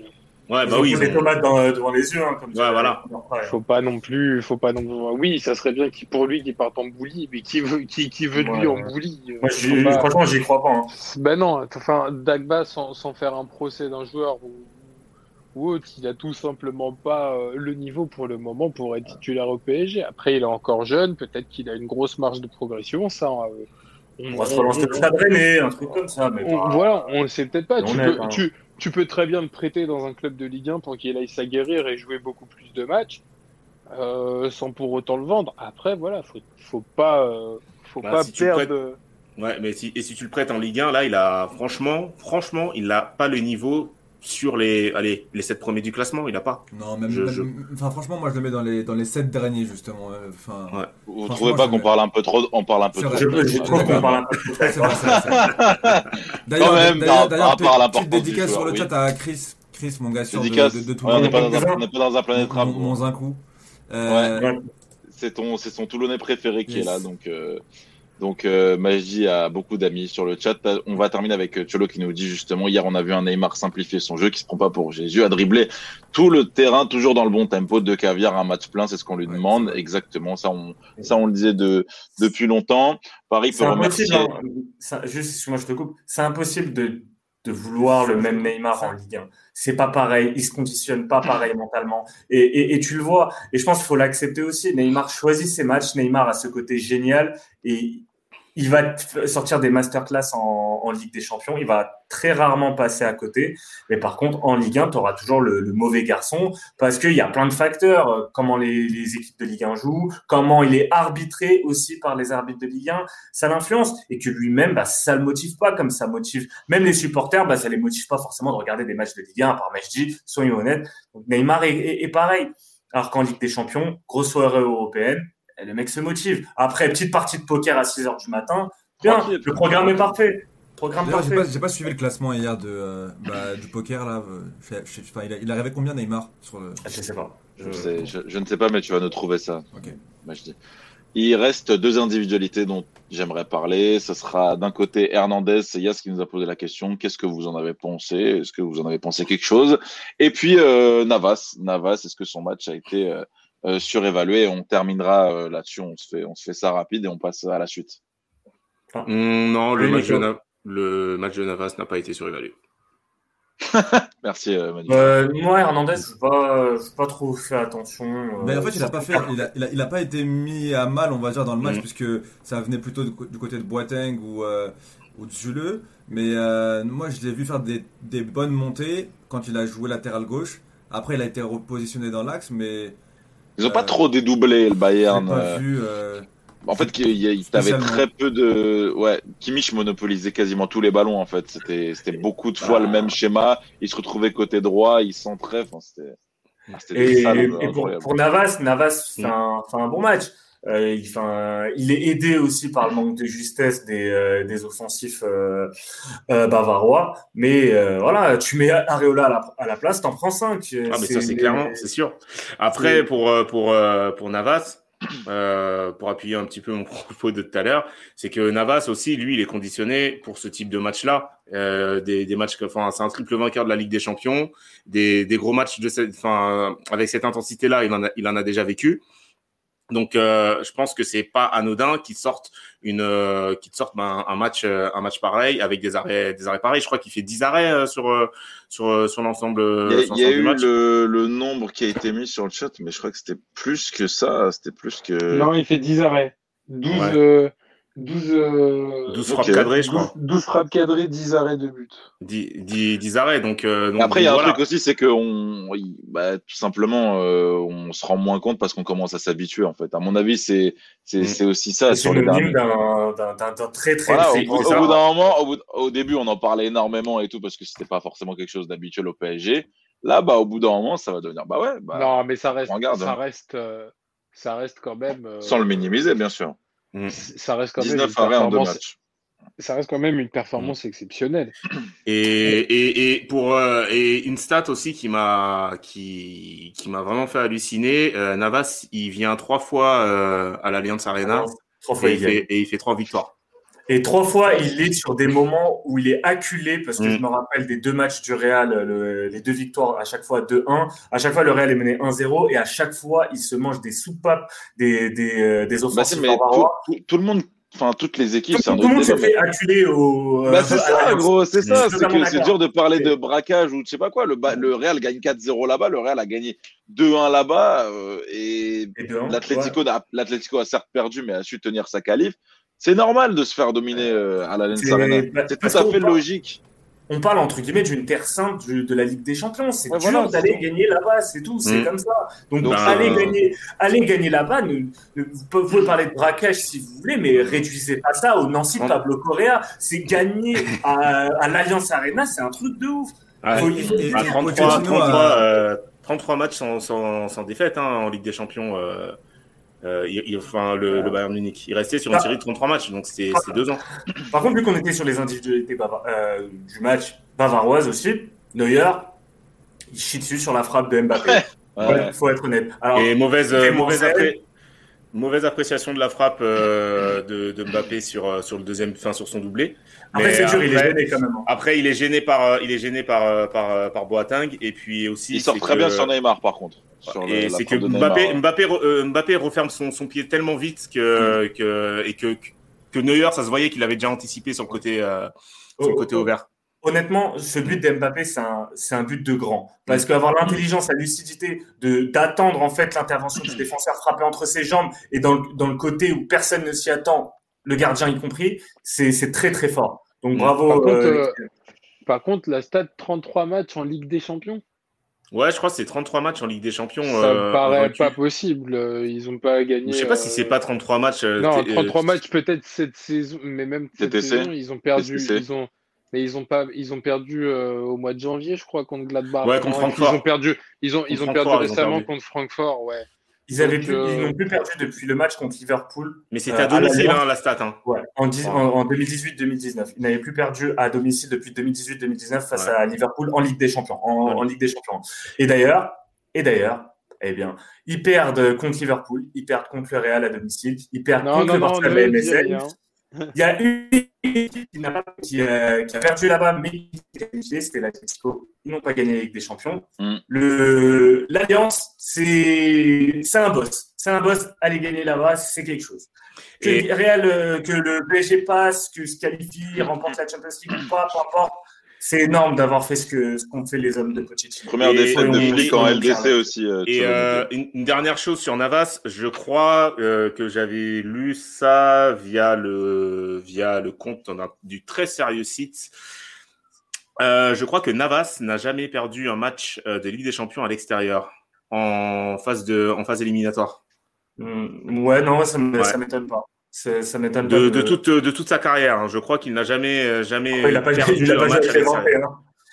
Ouais, Ils bah ont oui. ont- tomates dans- devant les yeux. Hein, comme Ouais, voilà. Ouais. Faut pas non plus, faut pas non plus. Oui, ça serait bien qu'il pour lui qu'il parte en bouli, mais qui veut, qui, qui veut de lui Ouais. en bouli euh, Moi, pas- franchement, j'y crois pas. hein. Ben non, enfin, Dagba, sans, sans faire un procès d'un joueur ou, ou autre, il a tout simplement pas euh, le niveau pour le moment pour être titulaire au PSG. Après, il est encore jeune, peut-être qu'il a une grosse marge de progression, ça. euh, On va se relancer le stade Rennais, un truc comme ça. Mais on- pas- voilà, on le sait peut-être pas. Mais Tu on peux, est, hein. tu, tu peux très bien le prêter dans un club de Ligue 1 pour qu'il aille s'aguerrir et jouer beaucoup plus de matchs, euh, sans pour autant le vendre. Après, voilà, faut, faut pas, euh, faut Bah, pas si perdre. Ouais, mais si, et si tu le prêtes en Ligue 1, là, il a, franchement, franchement, il n'a pas le niveau sur les, allez, les sept premiers du classement, il a pas. Non, même, Je- même- je- enfin franchement, moi je le mets dans les dans les sept derniers justement. euh, Enfin, Ouais. Vous trouvez pas qu'on parle un peu trop, on parle un peu trop. Je, trouve qu'on parle un peu vrai. D'ailleurs, d'ailleurs, par- d'ailleurs, par rapport à petite dédicace sur le chat à Chris, Chris, mon gars sûr de, de, de tout Ouais, on le n'est pas, monde. dans un- on n'est pas dans un planète rap. mon. Zinkou. Euh, Ouais. C'est ton, c'est son Toulonnais préféré qui Yes. est là, donc. Euh... Donc euh, Magie a beaucoup d'amis sur le chat. On va terminer avec euh, Cholo qui nous dit justement hier on a vu un Neymar simplifier son jeu qui se prend pas pour Jésus à dribbler tout le terrain toujours dans le bon tempo de caviar un match plein c'est ce qu'on lui Ouais, demande exactement ça on ça on le disait de depuis longtemps. Paris peut C'est impossible. remercier. Juste, excuse-moi, je te coupe. C'est impossible de, de vouloir le même Neymar en Ligue 1. C'est pas pareil. Il se conditionne pas pareil mentalement. Et, et, et tu le vois. Et je pense qu'il faut l'accepter aussi. Neymar choisit ses matchs. Neymar a ce côté génial et il va sortir des masterclass en, en Ligue des Champions. Il va très rarement passer à côté. Mais par contre, en Ligue 1, tu auras toujours le, mauvais garçon parce qu'il y a plein de facteurs. Comment les, équipes de Ligue 1 jouent, comment il est arbitré aussi par les arbitres de Ligue 1 ça l'influence et que lui-même, bah, ça le motive pas comme ça motive même les supporters, bah, ça les motive pas forcément de regarder des matchs de Ligue 1 par Majdi, soyons honnêtes. Neymar est- est pareil. Alors qu'en Ligue des Champions, grosse soirée européenne, et le mec se motive. Après, petite partie de poker à 6 heures du matin, bien, Tranquille. le programme est parfait. Programme D'ailleurs, j'ai parfait. pas, j'ai pas suivi le classement hier de, euh, bah, du poker là. je il, a, il arrivait combien Neymar sur le. Ah, Je sais pas. Je- Je, sais- je- je ne sais pas mais tu vas nous trouver ça. Ok. Magie. Il reste deux individualités dont j'aimerais parler. Ce sera d'un côté Hernandez, c'est Yas qui nous a posé la question. Qu'est-ce que vous en avez pensé? Est-ce que vous en avez pensé quelque chose? Et puis euh, Navas. Navas, est-ce que son match a été euh, euh, surévalué On terminera euh, là-dessus. On se fait, on se fait ça rapide et on passe à la suite. Hum, non, le Oui, match, de. Na- le match de Navas n'a pas été surévalué. [LAUGHS] Merci euh, Manu. Euh, moi, Hernandez, je n'ai pas, pas trop fait attention. euh, Mais en fait, il a pas fait, il a, il a, il a pas été mis à mal, on va dire, dans le match, Mhm. puisque ça venait plutôt du, côté de Boateng ou, ou de Zule. Mais euh, moi, je l'ai vu faire des, des bonnes montées quand il a joué latéral gauche. Après, il a été repositionné dans l'axe, mais Ils ont pas trop dédoublé le Bayern. pas euh, vu. euh, En fait, qu'il y a- il t'avait Spécialement. très peu de. Ouais, Kimmich monopolisait quasiment tous les ballons en fait. C'était, c'était beaucoup de fois Ah. le même schéma. Il se retrouvait côté droit, il centrait. Enfin, c'était. ah, Et, pour, Navas, Navas fait, Mm. un, fait un bon match. Euh, il, est aidé aussi par le manque de justesse des, euh, des offensifs euh, bavarois. Mais voilà, tu mets Areola à la, à la place, t'en prends 5. Ah, mais ça, c'est clairement, c'est sûr. Après, pour, pour, pour Navas, pour appuyer un petit peu mon [LAUGHS] propos de tout à l'heure, c'est que Navas aussi, lui, il est conditionné pour ce type de match-là. Des, des matchs, enfin, c'est un triple vainqueur de la Ligue des Champions, des, des gros matchs de cette, enfin, avec cette intensité-là, il en a, il en a déjà vécu. Donc, euh, je pense que c'est pas anodin qu'il sorte une, euh, qu'il sorte un, un match, euh, un match pareil avec des arrêts, des arrêts pareils. Je crois qu'il fait 10 arrêts euh, sur, euh, sur, sur l'ensemble. Il y a, il y eu match. le, le nombre qui a été mis sur le chat, mais je crois que c'était plus que ça. C'était plus que. Non, il fait 10 arrêts. 12, Ouais. Euh, 12, euh, 12 Ok. frappes cadrées, je 12, crois. 12 frappes cadrées, 10 arrêts de but. 10, 10, 10 arrêts. Donc, euh, donc après, il y a un voilà. truc aussi, c'est que on, bah, tout simplement, euh, on se rend moins compte parce qu'on commence à s'habituer en fait. À mon avis, c'est c'est Mm. aussi ça c'est sur les derniers. d'un très très Voilà, au, bout d'un moment, au, bout- au début, on en parlait énormément et tout parce que c'était pas forcément quelque chose d'habituel au PSG. Là, bah, au bout d'un moment, ça va devenir, bah ouais, bah, non, mais ça reste, regarde, ça hein. reste, euh, ça reste quand même. euh, sans le minimiser, bien sûr. Ça reste quand même. 19 une arrêts en deux performance- matchs. Ça reste quand même une performance exceptionnelle. Et, et, et pour euh, et une stat aussi qui m'a qui qui m'a vraiment fait halluciner. euh, Navas, il vient trois fois euh, à l'Allianz Arena Trois fois et il il gagne. fait et il fait trois victoires. Et trois fois, il est sur des moments où il est acculé, parce que Mm. je me rappelle des deux matchs du Real, le- les deux victoires, à chaque fois 2-1. À chaque fois, le Real est mené 1-0, et à chaque fois, il se mange des soupapes, des, des, euh, des Bah, offensives mais tout, bavarois. tout- tout le monde, enfin toutes les équipes, c'est un tout le monde débat, fait acculer au. euh, Bah c'est ça, gros, c'est ça. C'est que c'est dur de parler de braquage ou je sais pas quoi. Le, Real gagne 4-0 là-bas, le Real a gagné 2-1 là-bas euh, et Et 2-1, l'Atlético n'a- l'Atlético a certes perdu mais a su tenir sa qualif. C'est normal de se faire dominer euh, à l'Allianz C'est- Arena. bah, C'est tout à fait parle- logique. On parle entre guillemets d'une terre sainte du- de la Ligue des Champions. C'est Ouais, dur voilà, d'aller gagner là-bas, c'est tout, c'est Mm. comme ça. Donc, Donc, allez, euh, gagner, allez gagner là-bas. Vous pouvez parler de braquage si vous voulez, mais réduisez pas ça au Nancy Ouais. Pablo Correa. C'est gagner à, à l'Alliance Arena, c'est un truc de ouf. Ah, Faut- Et- il faut- et- Ah, et 33, Pochettino a- 33, euh, 33 matchs sans, sans, sans défaite hein, en Ligue des Champions. Euh, il, il- enfin, le, le Bayern Munich. Il restait sur une Ah. série de 33 matchs, donc c'est deux ans. Par contre, vu qu'on était sur les individualités bava- euh, du match bavaroise aussi, Neuer, il chie dessus sur la frappe de Mbappé. Ouais. Il faut être honnête. Alors, Et mauvaise, euh, mauvaise, appré- mauvaise appréciation de la frappe euh, de, de Mbappé sur, euh, sur le deuxième, fin sur son doublé. après, Mais c'est dur, il est après- gêné quand même. hein. Après, il est gêné par, euh, il est gêné par, euh, par, euh, par Boateng et puis aussi. Il sort très que- bien sur Neymar par contre. Sur Et c'est que de Neymar, Mbappé, ouais. Mbappé, re- euh, Mbappé referme son, son pied tellement vite que, que et que que Neuer, ça se voyait qu'il avait déjà anticipé sur le côté, euh, sur le côté Oh, oh. ouvert. Honnêtement, ce but d'Mbappé, c'est un, c'est un but de grand. Parce qu'avoir l'intelligence, la lucidité de, d'attendre en fait l'intervention du défenseur frapper entre ses jambes et dans le, dans le côté où personne ne s'y attend, le gardien y compris, c'est, c'est très très fort. Donc Mm. bravo. Par contre, euh, euh, Par contre, la stat 33 matchs en Ligue des Champions, Ouais, je crois que c'est 33 matchs en Ligue des Champions. ça euh, me paraît vaincus. pas possible. Euh, Ils ont pas gagné. Je sais pas si c'est euh, pas 33 matchs. euh, Non, t'es- 33 euh, matchs peut-être cette saison, mais même cette TTC. saison, ils ont perdu. TTC. Ils ont, mais ils ont pas, ils ont perdu euh, au mois de janvier, je crois, contre Gladbach. Ouais, contre Francfort. Ils ont perdu. Ils ont, ils ont perdu ont récemment perdu. contre Francfort, ouais. ils, plus- euh, ils n'ont plus perdu depuis le match contre Liverpool Mais c'était Euh, à à domicile, hein, la stat. Hein. ouais, en, dix- en, en 2018-2019. Ils n'avaient plus perdu à domicile depuis 2018-2019 face Ouais. à Liverpool en Ligue des Champions. En, Ouais. en Ligue des Champions. Et d'ailleurs, et d'ailleurs, eh bien, ils perdent contre Liverpool, ils perdent contre le Real à domicile, ils perdent Non, contre non, le non, Barça de la MSN. Il y a une équipe qui, qui, euh, qui a perdu là-bas, mais qui a qualifié, c'était l'Atlético. Ils n'ont pas gagné Ligue des Champions. Mm. Le- L'Alliance, c'est c'est un boss. C'est un boss. Aller gagner là-bas, c'est quelque chose. Que, Et- Real, euh, que le PSG passe, que se qualifie, remporte la Champions League ou pas, peu importe. C'est énorme d'avoir fait ce que ce qu'ont fait les hommes de Pochettino. Première Et- défaite de flic en LDC aussi. euh, Et euh, une, une dernière chose sur Navas, je crois euh, que j'avais lu ça via le via le compte d'un- du très sérieux site. Euh, je crois que Navas n'a jamais perdu un match euh, de Ligue des Champions à l'extérieur en phase de en phase éliminatoire Mm, ouais, non, ça me- Ouais. ça m'étonne pas. C'est- Ça m'étonne de, de toute de toute sa carrière. hein. Je crois qu'il n'a jamais euh, jamais il a pas, perdu il a pas un match avec les. Européens.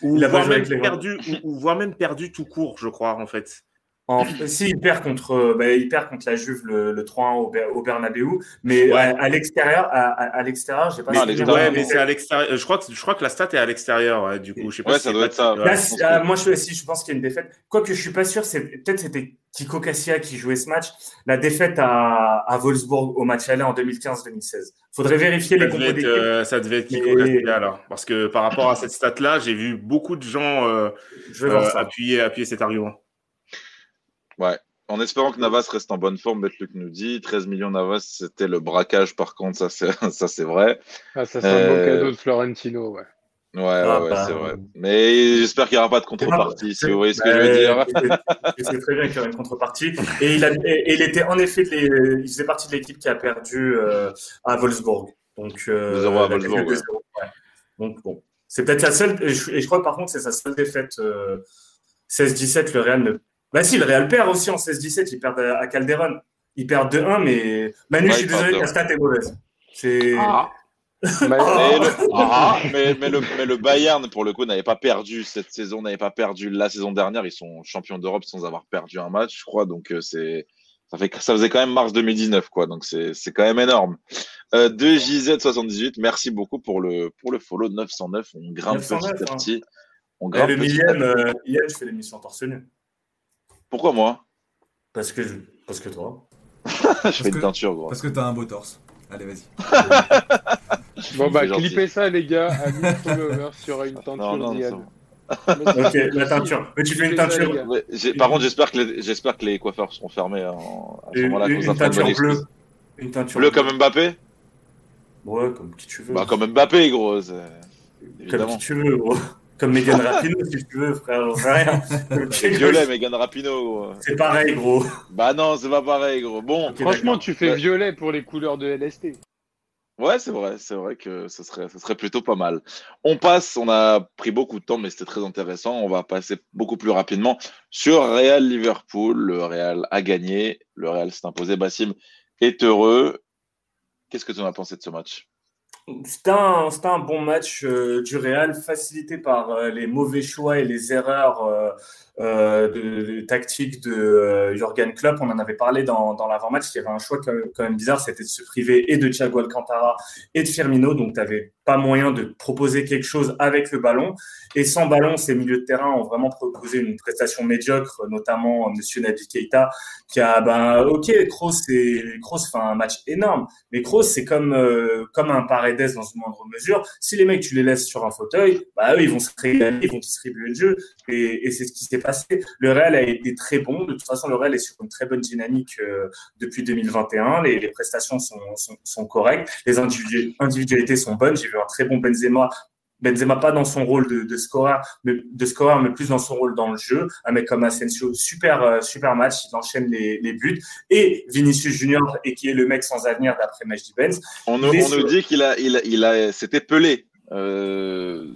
Ou voire même perdu ou voire même perdu tout court, je crois en fait. En, si il perd contre, euh, bah, il perd contre la Juve le, le 3-1 au, Ber- au Bernabeu, mais Ouais. à, à l'extérieur, à, à, à l'extérieur, j'ai pas. L'extérieur, Ouais, mais c'est à l'extérieur. Je crois que je crois que la stat est à l'extérieur. ouais, du coup, je sais pas si ça doit être ça. ouais. Là, si- ah, moi, je, si je pense qu'il y a une défaite. Quoique je suis pas sûr, c'est peut-être c'était Kiko Cassia qui jouait ce match. La défaite à, à Wolfsburg au match aller en 2015-2016. Faudrait vérifier Ça les devait, compos d'équipe. euh, ça devait être Kiko Mais- Castilla, alors. Parce que par rapport à cette stat-là, j'ai vu beaucoup de gens euh, Je euh, appuyer, appuyer cet argument. En espérant que Navas reste en bonne forme, Betluc nous dit 13 millions Navas, c'était le braquage par contre, ça c'est [LAUGHS] ça c'est vrai. Ah, ça, c'est un beau Euh, cadeau de Florentino, ouais. Ouais, Ah, ouais, ouais, bah, c'est vrai. Mais j'espère qu'il n'y aura pas de contrepartie, si vous voyez ce que je veux Bah, dire. [LAUGHS] Je sais très bien qu'il y aura une contrepartie. Et il, a, et il était en effet, les- il faisait partie de l'équipe qui a perdu euh, à Wolfsburg. Donc, euh, 2-0 à Wolfsburg, défaite de 0, ouais. Donc, bon. C'est peut-être la seule, et je, et je crois par contre, c'est sa seule défaite. euh, 16-17, le Real ne. Bah si, le Real perd aussi en 16-17, ils perdent à Calderon. Ils perdent 2-1, mais Manu, Ouais, je suis désolé, 2-1. la stat est mauvaise. C'est. Ah. [LAUGHS] Mais- Mais le, ah, mais, mais le, mais le Bayern, pour le coup, n'avait pas perdu cette saison, n'avait pas perdu la saison dernière. Ils sont champions d'Europe sans avoir perdu un match, je crois. Donc, euh, c'est, ça, fait, ça faisait quand même mars 2019, quoi. Donc, c'est, c'est quand même énorme. Euh, de JZ78, merci beaucoup pour le, pour le follow 909. On grimpe 909, petit à hein. petit. On Et grimpe le petit millième, euh, hier, je fais l'émission torse nu. Pourquoi moi? Parce que, je- parce que toi. [LAUGHS] Je fais que- une teinture, gros. Parce que t'as un beau torse. Allez, vas-y. [LAUGHS] Bon, bah, clippez ça, les gars. À 1000 followers sur une teinture Non. Ok, la teinture. Mais tu fais une teinture. Ouais, par contre, j'espère que les, j'espère que les coiffeurs seront fermés en- à ce Une, moment-là. une- teinture bleue. Une teinture Bleu comme Mbappé? Ouais, comme qui tu veux. Bah, comme Mbappé, gros. c'est- Comme qui tu veux, gros. Comme Megan Rapinoe, si tu veux, frère, j'en sais rien. [LAUGHS] C'est violet, Megan Rapinoe, gros. C'est pareil, gros. Bah non, c'est pas pareil, gros. Bon, Franchement, tu fais Ouais. violet pour les couleurs de LST. ouais, c'est vrai, c'est vrai que ce serait, ce serait plutôt pas mal. On passe, on a pris beaucoup de temps, mais c'était très intéressant. On va passer beaucoup plus rapidement sur Real Liverpool. Le Real a gagné, le Real s'est imposé. Bassim est heureux. Qu'est-ce que tu en as pensé de ce match? C'était un, bon match euh, du Real, facilité par euh, les mauvais choix et les erreurs euh, de, tactique de euh, Jurgen Klopp. On en avait parlé dans, dans l'avant-match. Il y avait un choix quand même, bizarre, c'était de se priver et de Thiago Alcantara et de Firmino. Donc, tu n'avais pas moyen de proposer quelque chose avec le ballon. Et sans ballon, ces milieux de terrain ont vraiment proposé une prestation médiocre, notamment Monsieur Naby Keita, qui a, ben, ok, Kroos, Kroos fait un match énorme, mais Kroos, c'est comme, euh, comme un Paredes dans une moindre mesure. Si les mecs, tu les laisses sur un fauteuil, bah, eux, ils vont se régaler, ils vont distribuer le jeu. Et, et c'est ce qui s'est passé. Le Real a été très bon. De toute façon, le Real est sur une très bonne dynamique euh, depuis 2021. Les, les prestations sont, sont, sont correctes. Les individu- individualités sont bonnes. J'ai vu un très bon Benzema. Benzema pas dans son rôle de, de scoreur, mais de scoreur, mais plus dans son rôle dans le jeu. Un mec comme Asensio, super, euh, super match, il enchaîne les, les buts. Et Vinicius Junior, et qui est le mec sans avenir d'après Majdi Benz. On, nous, on dit qu'il a, il il a, c'était Pelé. Euh,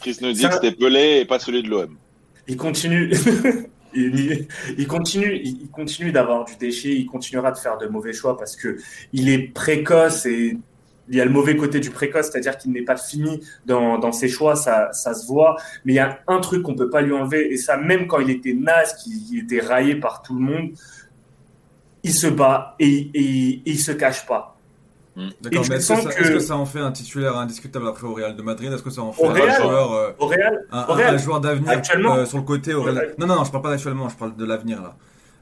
Chris nous dit que c'était Pelé et pas celui de l'OM. [LAUGHS] il continue. D'avoir du déchet, il continuera de faire de mauvais choix parce que il est précoce et il y a le mauvais côté du précoce, c'est-à-dire qu'il n'est pas fini dans, ses choix, ça, se voit. Mais il y a un truc qu'on peut pas lui enlever et ça, même quand il était naze, qu'il était raillé par tout le monde, il se bat et, et- et il se cache pas. D'accord, Et tu mais est-ce que, ça, que- est-ce que ça en fait un titulaire indiscutable après au Real de Madrid? Est-ce que ça en fait un joueur, euh, Real, un, Au un- Real, un joueur d'avenir actuellement. euh, sur le côté au Real? Non, non, non, je parle pas d'actuellement, je parle de l'avenir là.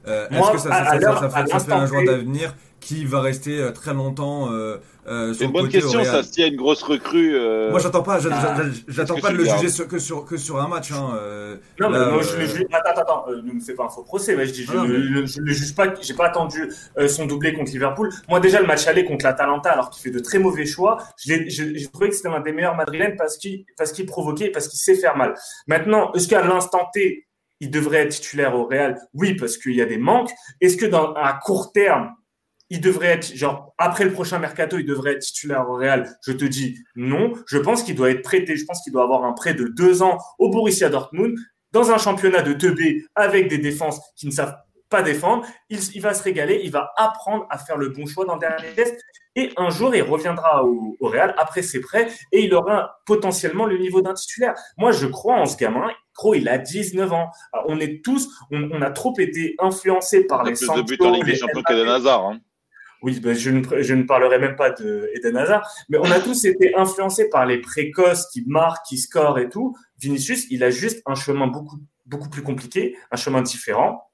Euh, Est-ce que ça, ça, ça- ça- fait, ça fait l'instant un joueur d'avenir qui va rester euh, très longtemps euh, euh, sur C'est une bonne côté question, ça. S'il y a une grosse recrue. euh, Moi, j'attends pas, Ah. j'a- j'attends pas de le juger sur- que, sur, que sur un match. Hein. euh, Non, mais là, moi, euh, je le juge. Attends, attends, attends. euh, ne me fais pas un faux procès. ouais, je dis, je, Ah, mais- le- je le juge pas. J'ai pas attendu euh, son doublé contre Liverpool. Moi, déjà, le match aller contre l'Atalanta, alors qu'il fait de très mauvais choix, je l'ai- je- j'ai trouvé que c'était l'un des meilleurs madrilènes parce qu'il parce qu'il provoquait, et parce qu'il sait faire mal. Maintenant, est-ce qu'à l'instant T, il devrait être titulaire au Real Oui, parce qu'il y a des manques. Est-ce que dans à court terme, il devrait être, genre, après le prochain mercato, il devrait être titulaire au Real? Je te dis non. Je pense qu'il doit être prêté. Je pense qu'il doit avoir un prêt de deux ans au Borussia Dortmund dans un championnat de 2B avec des défenses qui ne savent pas défendre. Il, il va se régaler. Il va apprendre à faire le bon choix dans le dernier test. Et un jour, il reviendra au, au Real après ses prêts et il aura potentiellement le niveau d'un titulaire. Moi, je crois en ce gamin. Gros, il a 19 ans. Alors, On est tous, on, on a trop été influencés par les plus de buts en Ligue des Champions qu'Eden Hazard. Hein. Oui, ben, je, ne, je ne parlerai même pas de Eden Hazard, mais on a tous été influencés par les précoces qui marquent, qui scorent et tout. Vinicius, il a juste un chemin beaucoup, beaucoup plus compliqué, un chemin différent.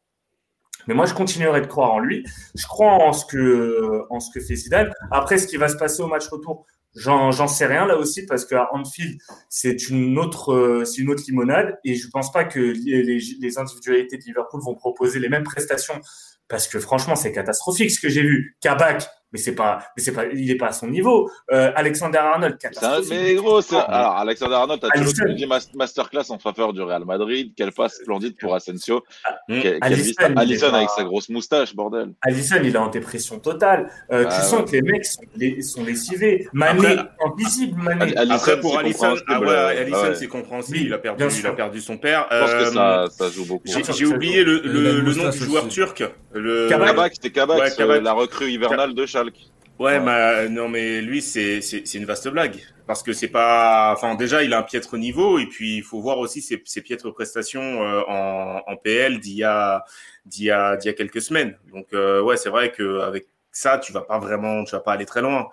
Mais moi, je continuerai de croire en lui. Je crois en ce que, en ce que fait Zidane. Après, ce qui va se passer au match retour, j'en, sais rien là aussi parce qu'à Anfield, c'est une autre, euh, une autre limonade et je pense pas que les, les individualités de Liverpool vont proposer les mêmes prestations parce que franchement, c'est catastrophique ce que j'ai vu. Kabak, mais c'est pas, mais c'est pas, il est pas à son niveau. Euh, Alexander Arnold, C'est un- catastrophique. Mais gros, c'est- alors Alexander Arnold, t'as toujours Alisson. dit mas- masterclass en faveur du Real Madrid. Quelle passe splendide pour Asensio. Mm. Est Alisson pas- avec sa grosse moustache, bordel. Alisson, il est en dépression totale. Euh, Bah, tu ouais. sens que les mecs sont, les, sont lessivés. Mané, invisible, Mané. Après, pour compréhensible, ah ouais, Alisson, ouais. c'est compréhensible. Oui, il, a perdu, il a perdu son père. Je pense que Euh, ça, ça joue beaucoup. J'ai oublié le, le, nom du joueur turc. Le... Kabak. Kabak, c'était Kabak, la recrue hivernale de Schalke. Ouais, Ouais. mais non, mais lui, c'est une vaste blague parce que c'est pas. Enfin, déjà, il a un piètre niveau et puis il faut voir aussi ses, ses piètres prestations euh, en, en PL d'il y a d'il y a d'il y a quelques semaines. Donc euh, ouais, c'est vrai que avec ça, tu vas pas vraiment, tu vas pas aller très loin.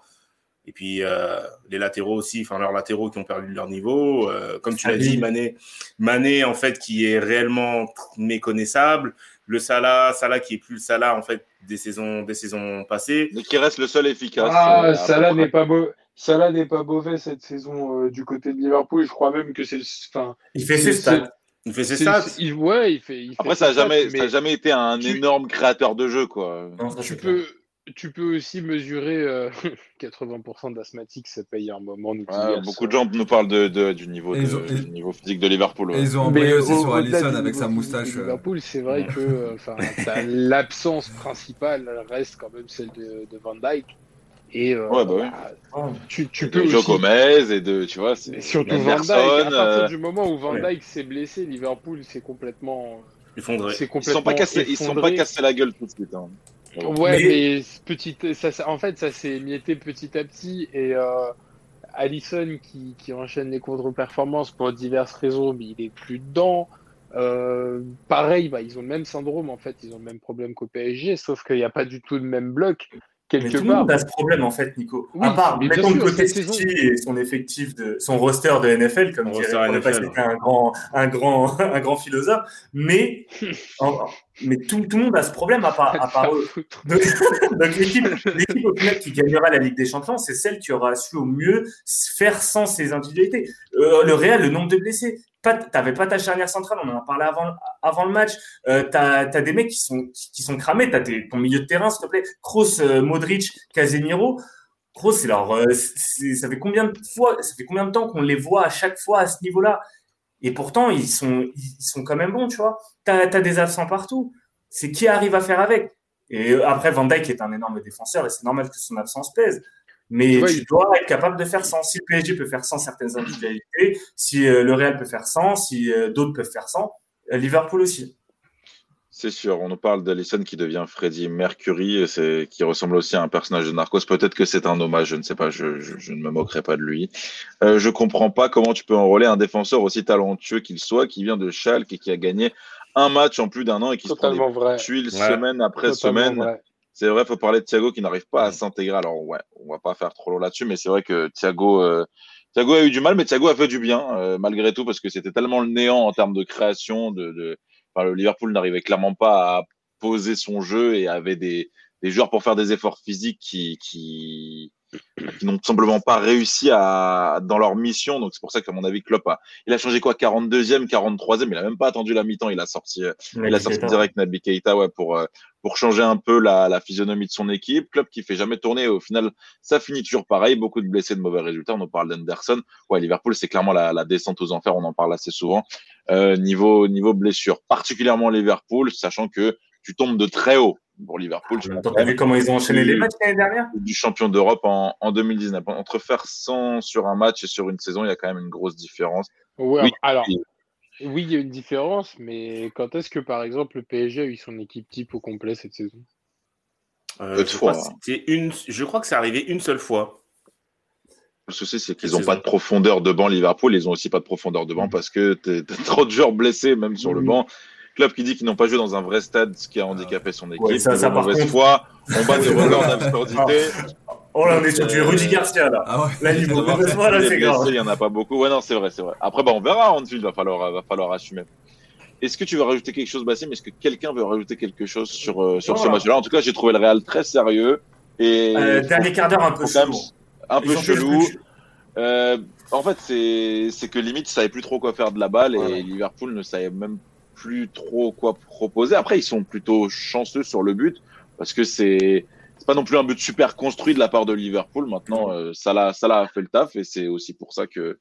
Et puis euh, les latéraux aussi, enfin leurs latéraux qui ont perdu leur niveau, euh, comme tu l'as Salut. dit, Mané, Mané en fait qui est réellement méconnaissable. Le Salah, Salah qui est plus le Salah en fait des saisons des saisons passées. Mais qui reste le seul efficace. Ah, euh, Salah n'est pas beau. Salah n'est pas mauvais cette saison euh, du côté de Liverpool. Je crois même que c'est. Enfin, il fait ses stats. Il fait ses stats. Il, ouais, il fait. Il Après, fait ça n'a jamais, été un tu- énorme créateur de jeu, quoi. Non, ça, tu clair. Peux. Tu peux aussi mesurer euh, [LAUGHS] 80% d'asthmatiques, ça paye un moment. beaucoup de gens nous parlent de, de- du, niveau de- ont- du niveau physique de Liverpool. Ouais. ils ont envoyé aussi au- sur Allison avec sa moustache. de euh. Liverpool, c'est vrai que euh, [LAUGHS] l'absence principale reste quand même celle de, de Van Dyke. Et euh, Ouais, bah bah, tu, tu de peux Joe aussi Gomez et de, tu vois, c'est surtout Van Dyke, à partir euh, du moment où Van. Dyke s'est blessé, Liverpool c'est complètement, Effondré. ils sont pas cassés, ils sont pas cassés la gueule tout de suite. hein. Ouais, Mais- mais, petit, ça, ça- en fait, ça s'est émietté petit à petit et euh, Allison qui, qui enchaîne les contre-performances pour diverses raisons, mais il est plus dedans. Euh, pareil, bah, ils ont le même syndrome en fait, ils ont le même problème qu'au PSG, sauf qu'il n'y a pas du tout le même bloc Mais quelque tout le monde a ce problème en fait, Nico. Oui, à part, mais mettons de côté City et son effectif de son roster de NFL, comme dirait ne pas NFL. citer un grand, un grand, [LAUGHS] un grand philosophe. Mais, en- mais tout, tout le monde a ce problème à part, à part eux. [LAUGHS] Donc, donc l'équipe, [LAUGHS] l'équipe au final qui gagnera la Ligue des Champions, c'est celle qui aura su au mieux faire sans ses individualités. Euh, le Real, le nombre de blessés. T'avais pas ta charnière centrale, on en a parlé avant, avant le match. Euh, t'as, des mecs qui sont, qui, qui sont cramés. T'as ton milieu de terrain, s'il te plaît. Kroos, euh, Modric, Casemiro. Kroos, c'est leur, euh, ça fait combien de fois, ça fait combien de temps qu'on les voit à chaque fois à ce niveau-là? Et pourtant, ils sont, ils sont quand même bons, tu vois. T'as, t'as des absents partout. C'est qui arrive à faire avec. Et après, Van Dijk est un énorme défenseur et c'est normal que son absence pèse. Mais Tu tu dois être capable de faire sans. Si le PSG peut faire sans certaines individualités, si euh, le Real peut faire sans, si euh, d'autres peuvent faire sans, euh, Liverpool aussi. C'est sûr, on nous parle d'Allison qui devient Freddie Mercury, et c'est qui ressemble aussi à un personnage de Narcos. Peut-être que c'est un hommage, je ne sais pas, je, je, je ne me moquerai pas de lui. Euh, je comprends pas comment tu peux enrôler un défenseur aussi talentueux qu'il soit, qui vient de Schalke et qui a gagné un match en plus d'un an et qui se prend vrai. tuiles Ouais. semaine après Totalement semaine. vrai. C'est vrai, faut parler de Thiago qui n'arrive pas à s'intégrer. Alors ouais, on va pas faire trop long là-dessus, mais c'est vrai que Thiago, euh, Thiago a eu du mal, mais Thiago a fait du bien euh, malgré tout parce que c'était tellement le néant en termes de création. De, de... Le Liverpool n'arrivait clairement pas à poser son jeu et avait des, des joueurs pour faire des efforts physiques qui, qui, qui n'ont tout simplement pas réussi à, dans leur mission. Donc c'est pour ça qu'à mon avis, Klopp a, il a changé quoi, 42e, 43e. Il a même pas attendu la mi-temps. Il a sorti, euh, il a sorti direct Naby Keita ouais, pour, euh, pour changer un peu la, la physionomie de son équipe. Club qui fait jamais tourner. Au final, ça finit toujours pareil. Beaucoup de blessés, de mauvais résultats. On en parle d'Henderson. Ouais, Liverpool, c'est clairement la, la descente aux enfers. On en parle assez souvent. Euh, niveau, niveau blessure, particulièrement Liverpool, sachant que tu tombes de très haut pour Liverpool. Je pense T'as vu comment ils ont enchaîné les matchs l'année dernière du champion d'Europe en, en 2019. Entre faire 100 sur un match et sur une saison, il y a quand même une grosse différence. Ouais, Oui. alors, oui, il y a une différence, mais quand est-ce que, par exemple, le PSG a eu son équipe type au complet cette saison? Euh, Peu de je, fois, crois que hein. une... je crois que c'est arrivé une seule fois. Le souci, c'est qu'ils n'ont pas de profondeur de banc. Liverpool, ils ont aussi pas de profondeur de banc parce que t'es- t'as [LAUGHS] trop de joueurs blessés, même sur le Mhm. banc. Club qui dit qu'ils n'ont pas joué dans un vrai stade, ce qui a handicapé son équipe. Ouais, ça- ça, par mauvaise contre- foi, on bat des records [LAUGHS] d'absurdité. Oh là, on est sur du Rudy Garcia là. Ah ouais. Là, niveau foi, là, c'est grave. Il y en a pas beaucoup. Ouais, non, c'est vrai, c'est vrai. Après, bah, on verra. Anfield va falloir, va falloir assumer. Est-ce que tu veux rajouter quelque chose, Bassim? Est-ce que quelqu'un veut rajouter quelque chose sur, euh, sur ce Voilà. match-là? En tout cas, j'ai trouvé le Real très sérieux et Euh, dernier quart d'heure un peu chelou. un peu chelou. Euh, en fait, c'est c'est que limite, ils savaient plus trop quoi faire de la balle Voilà. et Liverpool ne savait même plus trop quoi proposer. Après, ils sont plutôt chanceux sur le but parce que c'est c'est pas non plus un but super construit de la part de Liverpool. Maintenant, euh, Salah, Salah a fait le taf et c'est aussi pour ça que,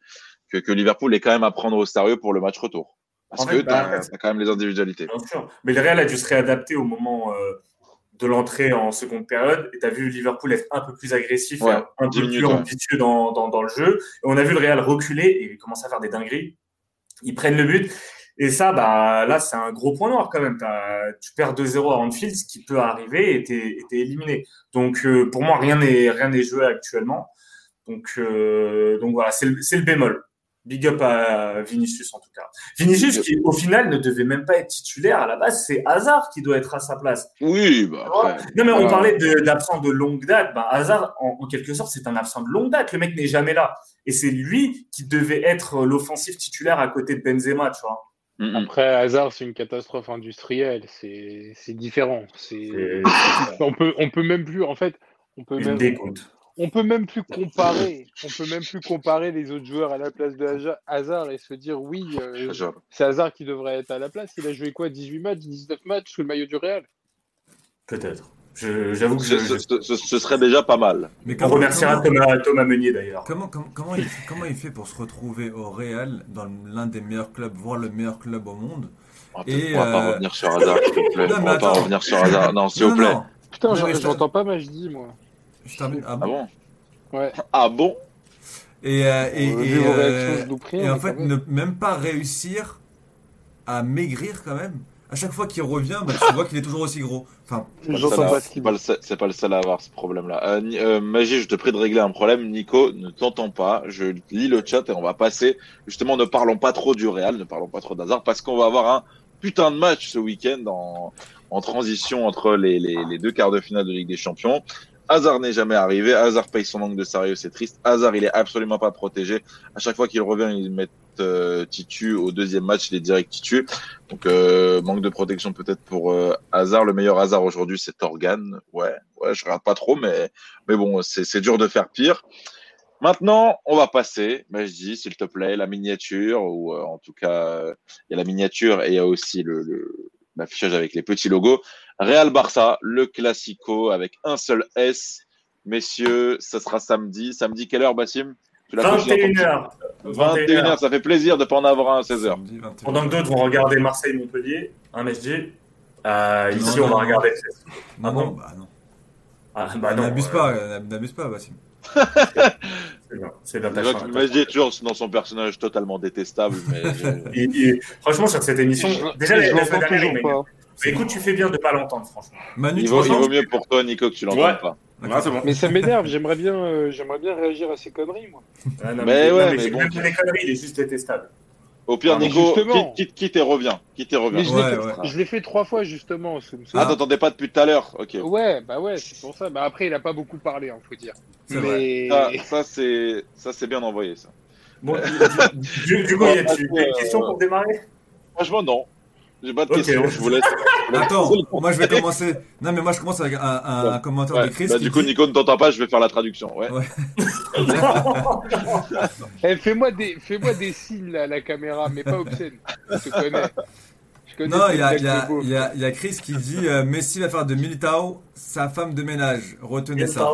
que que Liverpool est quand même à prendre au sérieux pour le match retour. Parce En que bah, quand même les individualités. Bien sûr. Mais le Real a dû se réadapter au moment euh, de l'entrée en seconde période. Et tu as vu Liverpool être un peu plus agressif, Ouais, un 10 peu plus ouais. ambitieux dans, dans, dans le jeu. Et on a vu le Real reculer et commencer à faire des dingueries. Ils prennent le but. Et ça, bah, là, c'est un gros point noir quand même. Tu perds 2-0 à Anfield, ce qui peut arriver, et t'es éliminé. Donc, euh, pour moi, rien n'est rien n'est joué actuellement. Donc, euh, donc voilà, c'est le, bémol. Big up à Vinicius en tout cas. Vinicius qui au final ne devait même pas être titulaire à la base, c'est Hazard qui doit être à sa place. Oui, bah après. Non mais on voilà. parlait de- d'absent de, longue date, bah, Hazard en, en quelque sorte c'est un absent de longue date, le mec n'est jamais là. Et c'est lui qui devait être l'offensif titulaire à côté de Benzema, tu vois. Mm, mm. Après, Hazard, c'est une catastrophe industrielle. C'est c'est différent. [LAUGHS] On peut on peut même plus en fait. On peut même on peut même plus comparer. On peut même plus comparer les autres joueurs à la place de Hazard et se dire oui, euh, c'est Hazard qui devrait être à la place. Il a joué quoi 18 matchs, 19 matchs sous le maillot du Real? Peut-être. Je- J'avoue que ce, je, ce- ce- ce serait déjà pas mal. Mais on comment, remerciera comment, Thomas, Thomas Meunier d'ailleurs. comment, comment, comment il, fait- comment il fait pour se retrouver au Real, dans l'un des meilleurs clubs, voire le meilleur club au monde? On va, Et, on va pas euh, revenir sur Hazard, s'il vous plaît. [LAUGHS] Non, on va pas attends. revenir sur Hazard. Non, s'il vous plaît. non, Putain, Non, j'en- mais je- j'entends pas Majdi, moi. je termine. Ah Ah bon? Ouais. Ah bon? Et, euh, et, et, euh, prie, et en fait, ne même pas réussir à maigrir quand même. À chaque fois qu'il revient, bah, tu vois qu'il est toujours aussi gros. Enfin, C'est pas, pas le ce seul à- pas le seul- avoir ce problème-là. Euh, euh, Magie, je te prie de régler un problème. Nico, ne t'entends pas. Je lis le chat et on va passer. Justement, ne parlons pas trop du Real, ne parlons pas trop d'Hazard, parce qu'on va avoir un putain de match ce week-end en, en transition entre les, les, les deux quarts de finale de Ligue des Champions. Hazard n'est jamais arrivé. Hazard paye son manque de sérieux, c'est triste. Hazard, il est absolument pas protégé. À chaque fois qu'il revient, ils mettent euh, Titu au deuxième match, il est direct Titu. Donc euh, manque de protection peut-être pour euh, Hazard. Le meilleur Hazard aujourd'hui, c'est Organ. Ouais, ouais, je regarde pas trop, mais mais bon, c'est dur de faire pire. Maintenant, on va passer. Mais je dis, s'il te plaît, la miniature ou euh, en tout cas, euh, il y a la miniature et il y a aussi le le- l'affichage avec les petits logos. Real Barça, le classico avec un seul S. Messieurs, ça sera samedi. Samedi, quelle heure, Bassim? Tu l'as coché dans ton petit- 21h. 21h, ça fait plaisir de pas en avoir un à 16h. samedi 21. Pendant que d'autres vont regarder Marseille-Montpellier, un MSG. Euh, ici, Non, on non, va non. regarder. Non, non, bah non. Ah, bah n'abuse euh, pas, euh, n'abuse pas, Bassim. [LAUGHS] C'est bien, c'est bien Déjà attachant. que Majdi est toujours dans son personnage totalement détestable, mais je- [LAUGHS] Il- il- franchement, sur cette émission, déjà, je la l'entends semaine dernière. Mais écoute, tu fais bien de pas l'entendre, franchement. Manu, il, tu vaut, il vaut mieux pour toi, Nico, que tu l'entendes Ouais. pas. Ah, bon. Mais ça m'énerve, j'aimerais bien, euh, j'aimerais bien réagir à ces conneries, moi. Ah, non, Mais non, ouais, mais c'est bon. même des conneries, il est juste détestable. Au pire, Ah, mais Nico, justement. quitte, quitte, quitte et reviens. Quitte et Mais reviens. je Ouais, l'ai fait, ouais. trois fois, justement. Ah, t'entendais pas depuis tout à l'heure Ok. Ouais, bah ouais, c'est pour ça. Bah après, il a pas beaucoup parlé, hein, faut dire. Mais Ça, ça, c'est ça, c'est bien envoyé, ça. Bon, du, du, du coup, y a-tu parce que, une question euh, pour démarrer? Franchement, non. J'ai pas de Ok. questions, je vous laisse. [LAUGHS] Attends, [LAUGHS] moi je vais commencer. Non, mais moi je commence avec un, un- un commentaire Ouais. de Chris. Bah, du coup, dit- Nico ne t'entend pas, je vais faire la traduction. Ouais. Ouais. [LAUGHS] Eh, fais-moi des, fais-moi des signes là, à la caméra, mais pas obscène. Je te connais. Je connais Non, il y a, blagues il y, a, de beauf. il y, a, il y a Chris qui dit euh, Messi va faire de Militao sa femme de ménage. Retenez ça.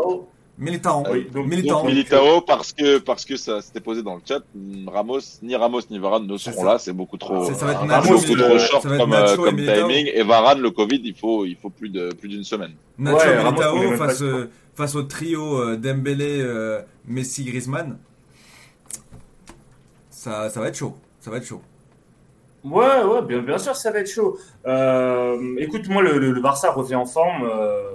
Militao. Ah oui, donc- Militao. Donc, Militao, parce que, parce que ça s'était posé dans le chat, Ramos, ni Ramos ni Varane ne seront ça. là, c'est beaucoup trop, C'est- ça va être Nacho, beaucoup trop short ça va être comme, Nacho euh, et comme Militao. timing. Et Varane, le Covid, il faut, il faut plus de, plus d'une semaine. Nacho Ouais, Militao face, euh, face au trio euh, Dembélé, euh, Messi, Griezmann. Ça, ça va être chaud. Ça va être chaud. Ouais, ouais, bien, bien sûr, ça va être chaud. Euh, écoute, moi, le, le, le Barça revient en forme, euh,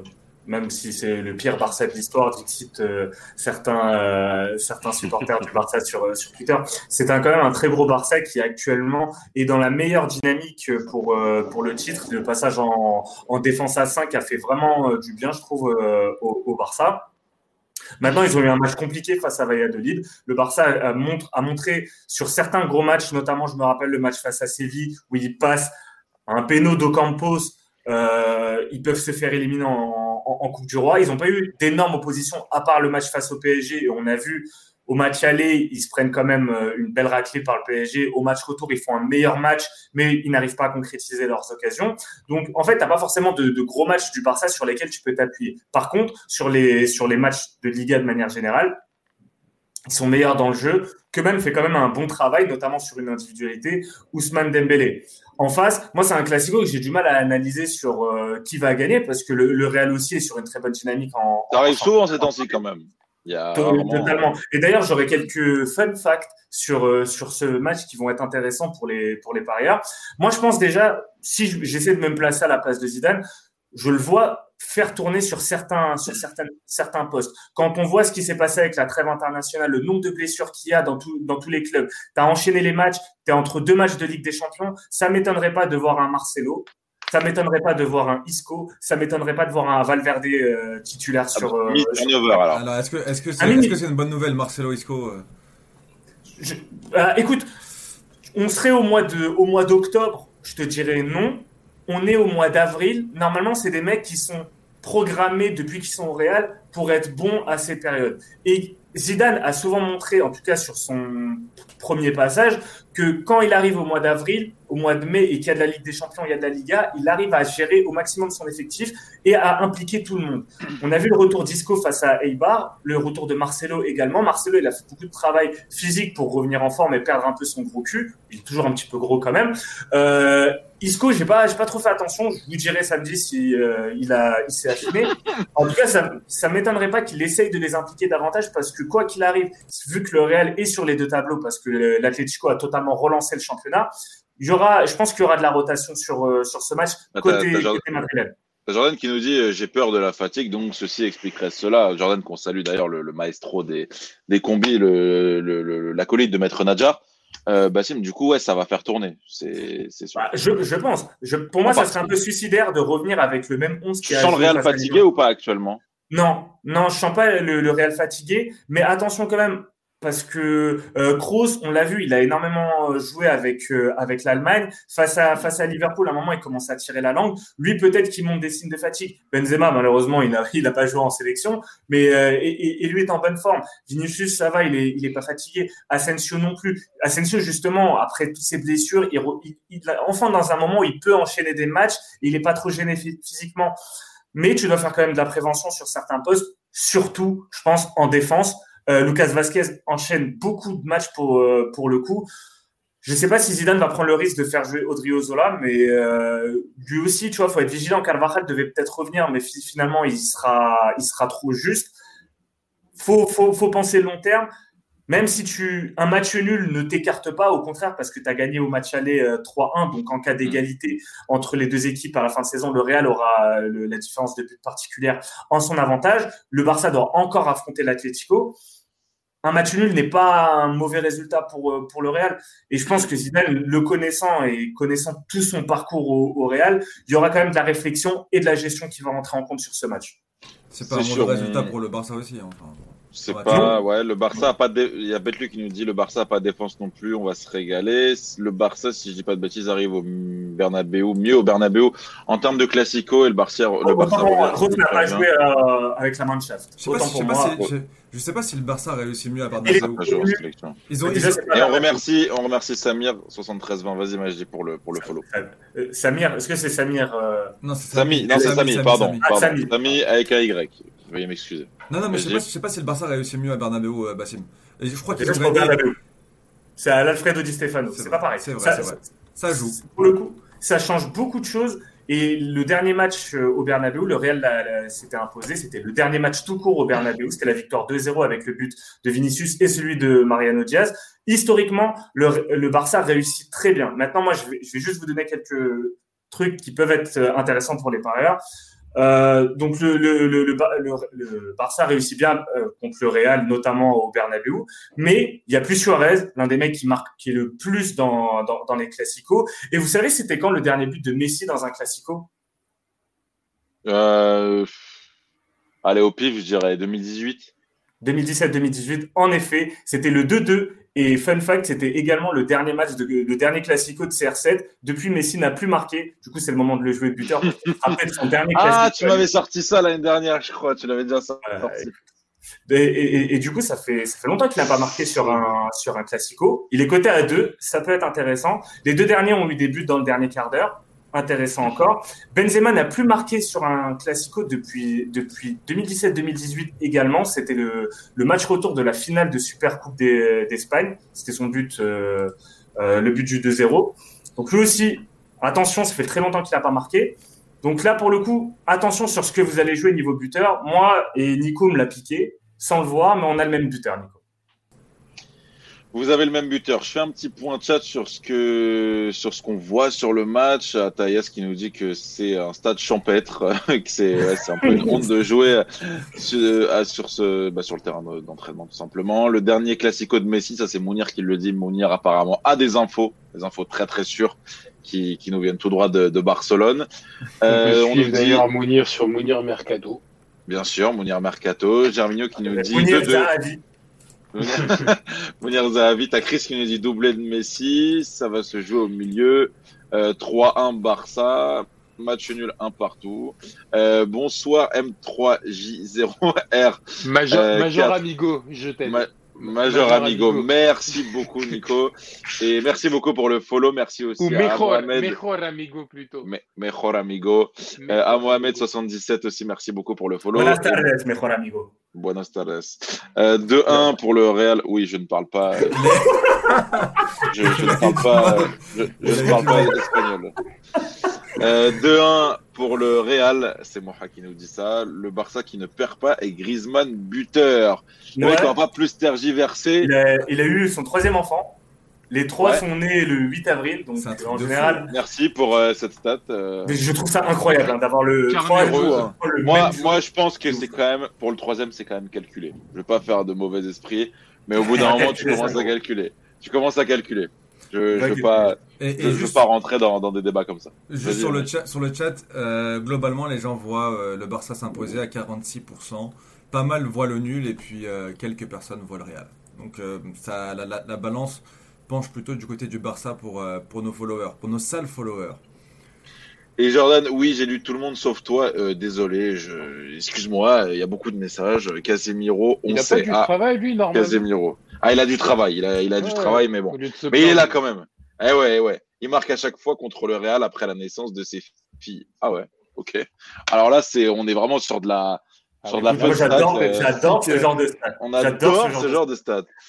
même si c'est le pire Barça de l'histoire, dixit euh, certains, euh, certains supporters du Barça sur, euh, sur Twitter. C'est quand même un très gros Barça qui actuellement est dans la meilleure dynamique pour, euh, pour le titre. Le passage en, en défense à 5 a fait vraiment du bien, je trouve, au, Barça. Maintenant, ils ont eu un match compliqué face à Valladolid. Le Barça a, montre, a montré sur certains gros matchs, notamment, je me rappelle le match face à Séville, où ils passent un péno d'Ocampos, ils peuvent se faire éliminer en, en, Coupe du Roi. Ils n'ont pas eu d'énormes oppositions, à part le match face au PSG. Et on a vu au match aller, ils se prennent quand même euh, une belle raclée par le PSG. Au match retour, ils font un meilleur match, mais ils n'arrivent pas à concrétiser leurs occasions. Donc, en fait, tu n'as pas forcément de, gros matchs du Barça sur lesquels tu peux t'appuyer. Par contre, sur les, sur les matchs de Liga de manière générale, ils sont meilleurs dans le jeu. Que même fait quand même un bon travail, notamment sur une individualité, Ousmane Dembélé. En face, moi, c'est un classico que j'ai du mal à analyser sur euh, qui va gagner parce que le, le, Real aussi est sur une très bonne dynamique. En, Ça arrive souvent ces temps-ci quand même. Il y a Totalement. Et d'ailleurs, j'aurais quelques fun facts sur, euh, sur ce match qui vont être intéressants pour les, pour les parieurs. Moi, je pense déjà, si j'essaie de me placer à la place de Zidane, je le vois faire tourner sur certains, sur certains, certains postes. Quand on voit ce qui s'est passé avec la trêve internationale, le nombre de blessures qu'il y a dans, tout, dans tous les clubs, tu as enchaîné les matchs, tu es entre deux matchs de Ligue des Champions, ça m'étonnerait pas de voir un Marcelo, ça m'étonnerait pas de voir un Isco, ça m'étonnerait pas de voir un Valverde euh, titulaire sur. Euh, sur... alors. alors est-ce que est-ce que c'est est -ce c'est une bonne nouvelle, Marcelo Isco euh... Je, euh, Écoute, on serait au mois de au mois d'octobre, je te dirais non. On est au mois d'avril. Normalement, c'est des mecs qui sont programmés depuis qu'ils sont au Real pour être bon à ces périodes. Et Zidane a souvent montré, en tout cas sur son premier passage, que quand il arrive au mois d'avril, au mois de mai et qu'il y a de la Ligue des Champions, il y a de la Liga, il arrive à gérer au maximum son effectif et à impliquer tout le monde. On a vu le retour d'Isco face à Eibar, le retour de Marcelo également. Marcelo, il a fait beaucoup de travail physique pour revenir en forme et perdre un peu son gros cul. Il est toujours un petit peu gros quand même. Euh, Isco, j'ai pas, pas trop fait attention. Je vous dirai samedi si euh, s'est affiné. En tout cas, ça, ça m'étonnerait pas qu'il essaye de les impliquer davantage parce que quoi qu'il arrive, vu que le Real est sur les deux tableaux, parce que l'Atlético a totalement relancé le championnat, il y aura, je pense qu'il y aura de la rotation sur euh, sur ce match Ah, côté, côté Jordan qui nous dit euh, j'ai peur de la fatigue, donc ceci expliquerait cela. Jordan qu'on salue d'ailleurs le, le maestro des, des combis, le, le, l'acolyte de Maître Nadjar. Euh, Bassim, du coup, ouais, ça va faire tourner. C'est, c'est sûr. Bah, je, je pense. Je, pour moi, ça serait un peu suicidaire de revenir avec le même 11 tu qui a sens le Real fatigué ou pas actuellement? Non, non, je sens pas le Real fatigué, mais attention quand même parce que euh, Kroos, on l'a vu, il a énormément euh, joué avec euh, avec l'Allemagne face à face à Liverpool. À un moment, il commence à tirer la langue. Lui, peut-être qu'il montre des signes de fatigue. Benzema, malheureusement, il n'a [LAUGHS] il a pas joué en sélection, mais euh, et, et- lui est en bonne forme. Vinicius, ça va, il est il est pas fatigué. Asensio non plus. Asensio, justement, après toutes ses blessures, il, il, enfin dans un moment il peut enchaîner des matchs, il est pas trop gêné phy- physiquement. Mais tu dois faire quand même de la prévention sur certains postes, surtout, je pense, en défense. Euh, Lucas Vasquez enchaîne beaucoup de matchs pour, euh, pour le coup. Je ne sais pas si Zidane va prendre le risque de faire jouer Odriozola, mais euh, lui aussi, tu vois, faut être vigilant. Carvajal devait peut-être revenir, mais fi- finalement, il sera, il sera trop juste. Faut, faut, faut penser long terme. Même si tu un match nul ne t'écarte pas, au contraire, parce que tu as gagné au match aller euh, 3-1, donc en cas d'égalité entre les deux équipes à la fin de saison, le Real aura euh, le- la différence de but particulière en son avantage. Le Barça doit encore affronter l'Atlético. Un match nul n'est pas un mauvais résultat pour, euh, pour le Real. Et je pense que Zidane, le connaissant et connaissant tout son parcours au, au Real, il y aura quand même de la réflexion et de la gestion qui va rentrer en compte sur ce match. C'est pas un mauvais résultat mais- pour le Barça aussi. hein, enfin. C'est Ouais, pas, ouais, le Barça a pas dé- il y a Betlu qui nous dit le Barça a pas de défense non plus, on va se régaler. Le Barça, si je dis pas de bêtises, arrive au Bernabeu, mieux au Bernabeu en termes de classico et le Barça, le Barça Autant pour moi, revient Kroos n'a pas joué euh, avec la Mannschaft. Je sais pas, Autant si, je sais pas si, je, je sais pas si le Barça réussit mieux à part. Ils ont, ils, Et on remercie, on remercie Samir 7320. Vas-y, Majdi pour le pour le follow. Euh, Samir, est-ce que c'est Samir euh, non, c'est Samy, non c'est Samy, pardon, Samy. Ah, avec un Y. Veuillez m'excuser. Non, non, mais je sais, pas, je sais pas si le Barça réussit mieux à Bernabeu, euh, Bassim. Et je crois qu'ils ont gagné. C'est à l'Alfredo Di Stefano. C'est pas pareil. c'est vrai, Ça- vrai. joue. Pour le coup, ça change beaucoup de choses. Et le dernier match euh, au Bernabeu, le Real s'était imposé. C'était le dernier match tout court au Bernabeu. C'était la victoire 2-0 avec le but de Vinicius et celui de Mariano Diaz. Historiquement, le, le Barça réussit très bien. Maintenant, moi, je vais, je vais juste vous donner quelques trucs qui peuvent être euh, intéressants pour les parieurs. Euh, donc le, le, le, le, Bar- le- le Barça réussit bien euh, contre le Real, notamment au Bernabeu. Mais il y a plus Suarez, l'un des mecs qui marque, est le plus dans les classicos. Et vous savez, c'était quand le dernier but de Messi dans un classico? Euh, allez au pif, je dirais 2018. 2017-2018. En effet, c'était le 2-2. Et fun fact, c'était également le dernier match, de, le dernier classico de CR7. Depuis, Messi n'a plus marqué. Du coup, c'est le moment de le jouer buteur. parce qu'il se rappelle de son dernier Ah, classico. tu m'avais sorti ça l'année dernière, je crois. Tu l'avais déjà sorti. Euh, Et, et- et- et du coup, ça fait, ça fait longtemps qu'il n'a pas marqué sur un, sur un classico. Il est coté à 2, ça peut être intéressant. Les deux derniers ont eu des buts dans le dernier quart d'heure. Intéressant encore. Benzema n'a plus marqué sur un classico depuis, depuis 2017-2018 également. C'était le, le match retour de la finale de Super Coupe des- d'Espagne. C'était son but, euh, euh, le but du 2-0. Donc lui aussi, attention, ça fait très longtemps qu'il n'a pas marqué. Donc là, pour le coup, attention sur ce que vous allez jouer niveau buteur. Moi et Nico me l'a piqué, sans le voir, mais on a le même buteur, Nico. Vous avez le même buteur. Je fais un petit point de chat sur ce que sur ce qu'on voit sur le match. Taïas qui nous dit que c'est un stade champêtre, [LAUGHS] que c'est ouais, c'est un peu une honte de jouer sur, à- sur ce bah, sur le terrain de- d'entraînement tout simplement. Le dernier classico de Messi, ça c'est Mounir qui le dit. Mounir apparemment a des infos, des infos très très sûres qui, qui nous viennent tout droit de, de Barcelone. Euh, on nous suivre dit d'ailleurs Mounir sur Mounir Mercado. bien sûr Mounir Mercato, Germinho qui nous dit Mounir 2-2. Zahavi. [LAUGHS] Mounir Zahavi, t'as Chris qui nous dit doublé de Messi, ça va se jouer au milieu. Euh, 3-1 Barça. match nul un partout. Euh, bonsoir M3J0R. Major, Euh, Major. Amigo, je t'aime. Ma- Major Major Amigo, Amigo. merci beaucoup Nico. Et merci beaucoup pour le follow. Merci aussi Ou à Mejor, Mohamed. Mejor Amigo plutôt. Me- Mejor Amigo. Mejor Euh, à Amigo. Mohamed77 aussi, merci beaucoup pour le follow. Buenas tardes, mejor amigo. Buenas tardes. Euh, 2-1 pour le Real. Oui, je ne parle pas. euh, [LAUGHS] je, je ne parle pas. euh, Je, je ne parle pas espagnol. Euh, 2-1 pour le Real. C'est Moha qui nous dit ça. Le Barça qui ne perd pas et Griezmann buteur. Le Ouais, mec, on va pas plus tergiverser. il, a, il a eu son troisième enfant. Les trois Ouais. sont nés le 8 avril, donc truc en général, Merci pour euh, cette stat. euh. je trouve ça incroyable hein, d'avoir le Carnet trois rouge, joueurs, hein. le Moi, moi, je pense que c'est quand même pour le troisième, c'est quand même calculé. Je vais pas faire de mauvais esprit, mais au bout d'un [LAUGHS] moment, tu commences à calculer. Tu commences à calculer. Je, je Ouais, veux pas, Et, je, et je veux juste, pas rentrer dans, dans des débats comme ça. juste sur, le chat, sur le chat, euh, globalement, les gens voient euh, le Barça s'imposer à 46%. Pas mal voient le nul et puis euh, quelques personnes voient le Real. Donc euh, ça, la, la- la balance penche plutôt du côté du Barça pour, euh, pour nos followers, pour nos sales followers. Et Jordan, oui, j'ai lu tout le monde sauf toi. Euh, désolé, je, excuse-moi. Il y a beaucoup de messages. Casemiro, on Il pas sait. du Ah, travail, lui, normalement. Casemiro. Ah, il a du travail. Il a, il a du travail, mais bon. Mais il est là quand même. Eh ouais, eh ouais. Il marque à chaque fois contre le Real après la naissance de ses filles. Ah ouais. Ok. Alors là, c'est, on est vraiment sur de la, Ah, sur de mais la Moi, j'adore, euh, j'adore ce genre de stats. On J'adore adore ce genre de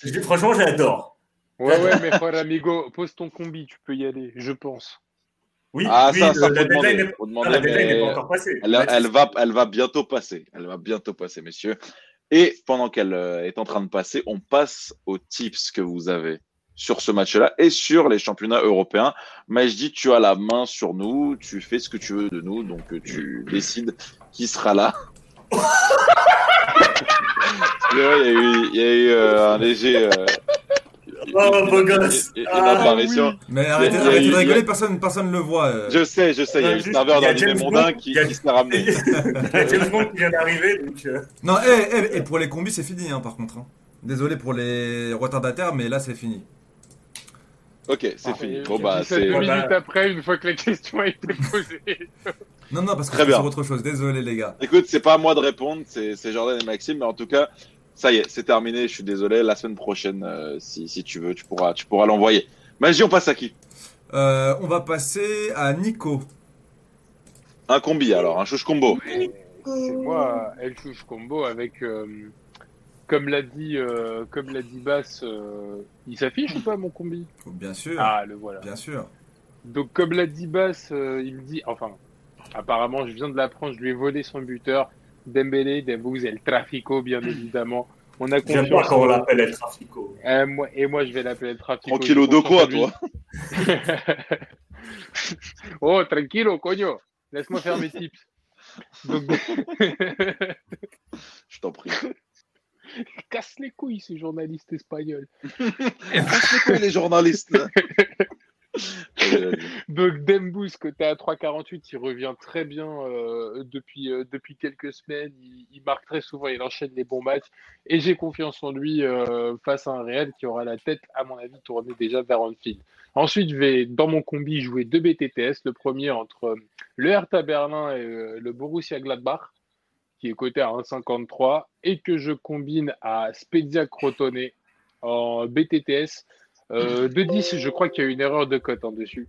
dis, franchement, j'adore. Ouais, ouais, Mejor Amigo, pose ton combi, tu peux y aller, je pense. Oui, Ah, oui, ça, le- ça, la deadline n'est- mais pas encore passée. elle, elle va, elle va bientôt passer. Elle va bientôt passer, messieurs. Et pendant qu'elle euh, est en train de passer, on passe aux tips que vous avez sur ce match-là et sur les championnats européens. Majdi, tu as la main sur nous, tu fais ce que tu veux de nous, donc euh, tu décides qui sera là. [LAUGHS] Il y a eu, il y a eu euh, un léger. euh, Oh, beau gosse. Ah. Mais arrêtez, de rigoler, personne personne ne le voit. euh. Je sais, je sais, il y a eu serveur d'Animé James Mondain qui, il y a- qui s'est ramené. [LAUGHS] Il y a James Bond qui vient d'arriver, donc. euh, Non, eh, eh, et pour les combis, c'est fini, hein, par contre. hein. Désolé pour les retardataires, mais là, c'est fini. Ok, c'est Ah, fini. et Bon, bah, 17 c'est. Minutes bah. après, une fois que la question a été posée. Non, non, parce que Très c'est bien. sur autre chose. Désolé, les gars. Écoute, c'est pas à moi de répondre, c'est c'est Jordan et Maxime, mais en tout cas, ça y est, c'est terminé. Je suis désolé. La semaine prochaine, euh, si, si tu veux, tu pourras, tu pourras l'envoyer. Magie, on passe à qui Euh, on va passer à Nico. Un combi alors, un chouche combo. C'est moi, El Chouche Combo, avec, euh, comme l'a dit, euh, comme l'a dit Bass, euh, il s'affiche ou pas mon combi? Bien sûr. Ah, le voilà. Bien sûr. Donc, comme l'a dit Bass, euh, il dit, enfin, apparemment, je viens de l'apprendre, je lui ai volé son buteur, Dembélé, Dembouz et le Trafico, bien évidemment. On a J'aime pas quand on l'appelle El Trafico. Euh, moi, et moi, je vais l'appeler le Trafico. Tranquillo J'ai de quoi, lui. [LAUGHS] oh, tranquillo, coño. Laisse-moi faire mes tips. Donc, Je t'en prie. casse les couilles, ce journaliste espagnol. [LAUGHS] C'est quoi les journalistes là Euh, [LAUGHS] [LAUGHS] Donc Dembous, côté à 3,48, il revient très bien euh, depuis, euh, depuis quelques semaines. Il, marque très souvent, il enchaîne les bons matchs. Et j'ai confiance en lui euh, face à un Real qui aura la tête, à mon avis, tournée déjà vers Anfield. Ensuite, je vais, dans mon combi, jouer deux BTTS. Le premier entre le Hertha Berlin et le Borussia Gladbach, qui est coté à 1,53, et que je combine à Spezia Crotone en BTTS. Euh, de 10, je crois qu'il y a une erreur de cote en dessus.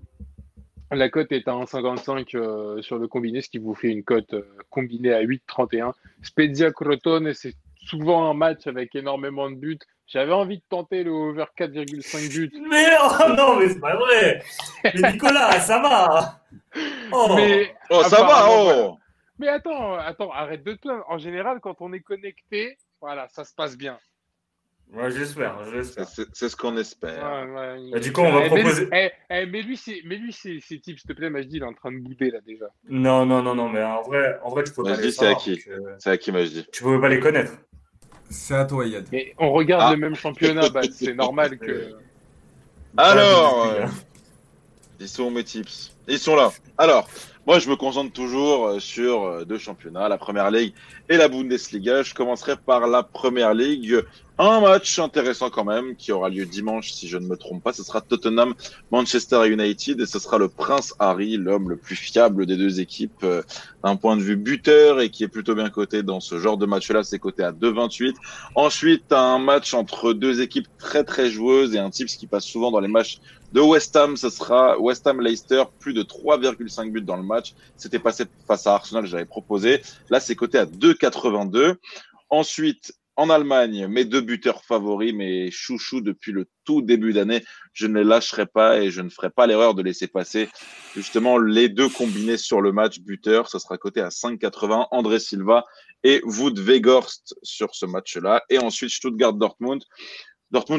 La cote est à 1,55 euh, sur le combiné, ce qui vous fait une cote euh, combinée à 8,31. Spezia Crotone, c'est souvent un match avec énormément de buts. J'avais envie de tenter le over 4,5 buts. [LAUGHS] Mais oh non, mais c'est pas vrai. Mais Nicolas, [LAUGHS] ça va. Oh. Mais, Oh, ça va, oh Mais attends, attends, arrête de te plaindre. En général, quand on est connecté, voilà, ça se passe bien. Ouais, j'espère, j'espère. C'est c'est ce qu'on espère. Ouais, ouais. Bah, du coup, on va Eh, mais- proposer- eh, eh, mais lui, c'est, mais lui, c'est, type, s'il te plaît, Majdi, il est en train de bouder là déjà. Non, non, non, non, mais en vrai, en vrai tu peux pas les c'est à qui euh, C'est à qui m'a dit Tu peux pas les connaître. C'est à toi, Yad. Mais on regarde Ah. le même championnat, bah, c'est normal que. Alors, Ah, euh, ils sont où mes tips? Ils sont là. Alors, moi, je me concentre toujours euh, sur euh, deux championnats, la Première Ligue et la Bundesliga. Je commencerai par la Première Ligue. Un match intéressant quand même qui aura lieu dimanche si je ne me trompe pas. Ce sera Tottenham Manchester United et ce sera le Prince Harry, l'homme le plus fiable des deux équipes euh, d'un point de vue buteur et qui est plutôt bien coté dans ce genre de match-là. C'est coté à 2,28. Ensuite, un match entre deux équipes très très joueuses et un type qui passe souvent dans les matchs de West Ham. Ce sera West Ham Leicester, plus de 3,5 buts dans le match. C'était passé face à Arsenal, j'avais proposé. Là, c'est coté à 2,82. Ensuite, en Allemagne, mes deux buteurs favoris, mes chouchous depuis le tout début d'année, je ne les lâcherai pas et je ne ferai pas l'erreur de laisser passer justement les deux combinés sur le match buteur. Ce sera coté à 5,80. André Silva et Wood Weghorst sur ce match-là. Et ensuite, Stuttgart-Dortmund. Dortmund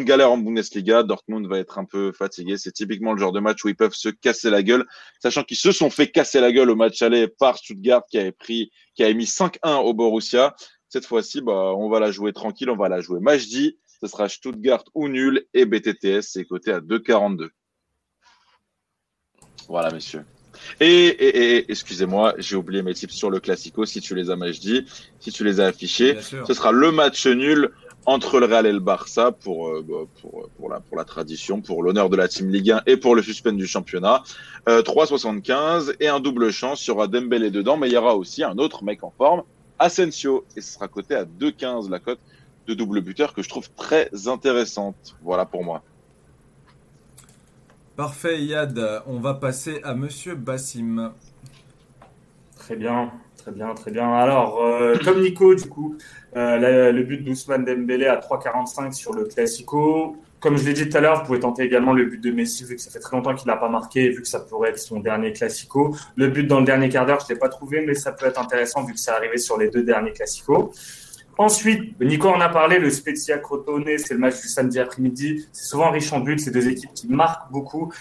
galère en Bundesliga. Dortmund va être un peu fatigué. C'est typiquement le genre de match où ils peuvent se casser la gueule, sachant qu'ils se sont fait casser la gueule au match aller par Stuttgart qui avait pris, qui avait mis 5-1 au Borussia. Cette fois-ci, bah, on va la jouer tranquille, on va la jouer Majdi. Ce sera Stuttgart ou nul et BTTS, c'est coté à 2,42. Voilà, messieurs. Et, et, et excusez-moi, j'ai oublié mes tips sur le Classico. Si tu les as Majdi, si tu les as affichés, ce sera le match nul entre le Real et le Barça pour, euh, bah, pour, pour, la, pour la tradition, pour l'honneur de la Team Ligue 1 et pour le suspense du championnat. Euh, 3,75 et un double chance. Il y aura Dembélé dedans, mais il y aura aussi un autre mec en forme, Asensio et ce sera coté à 2,15 la cote de double buteur que je trouve très intéressante. Voilà pour moi. Parfait Yad, on va passer à Monsieur Bassim. Très bien, très bien, très bien. Alors, euh, comme Nico, du coup, euh, le but d'Ousmane Dembélé à 3,45 sur le Classico. Comme je l'ai dit tout à l'heure, vous pouvez tenter également le but de Messi, vu que ça fait très longtemps qu'il n'a pas marqué, vu que ça pourrait être son dernier classico. Le but dans le dernier quart d'heure, je ne l'ai pas trouvé, mais ça peut être intéressant vu que c'est arrivé sur les deux derniers classicos. Ensuite, Nico en a parlé, le Spezia Crotone, c'est le match du samedi après-midi. C'est souvent riche en buts, c'est deux équipes qui marquent beaucoup.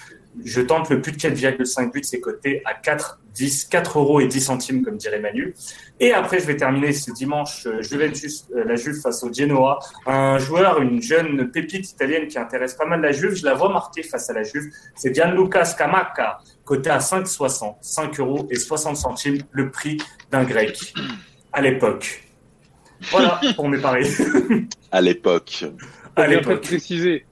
Je tente le plus de 4,5 buts, c'est coté à 4 10, 4 euros et 10 centimes, comme dirait Manu. Et après, je vais terminer ce dimanche, euh, Juventus, euh, la Juve face au Genoa. Un joueur, une jeune pépite italienne qui intéresse pas mal la Juve. Je la vois marquer face à la Juve. C'est Gianluca Scamacca, coté à 5,60, 5 euros et 60 centimes, le prix d'un grec à l'époque. Voilà pour mes paris. à l'époque. À l'époque. préciser.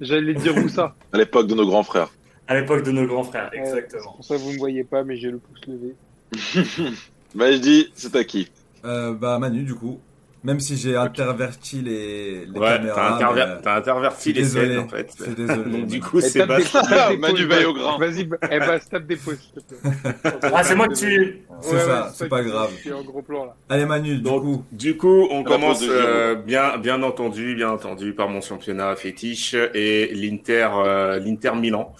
J'allais dire où ça À l'époque de nos grands frères. À l'époque de nos grands frères, exactement. pour ça, vous ne me voyez pas, mais j'ai le pouce levé. [LAUGHS] bah, je dis, c'est à qui? Euh, Bah, Manu, du coup. Même si j'ai interverti les, les ouais, caméras. T'as, interverti les scènes, en fait. C'est désolé. [LAUGHS] Donc, du coup, c'est pas. Manu veille au grand. Vas-y, eh ben, tape des pauses, s'il te plaît. Ah, c'est moi que tu. C'est ça, c'est pas grave. en gros plan, là. Allez, Manu, du Donc, coup. Du coup, on commence euh, bien, bien entendu, bien entendu, par mon championnat fétiche et l'Inter, euh, l'Inter Milan.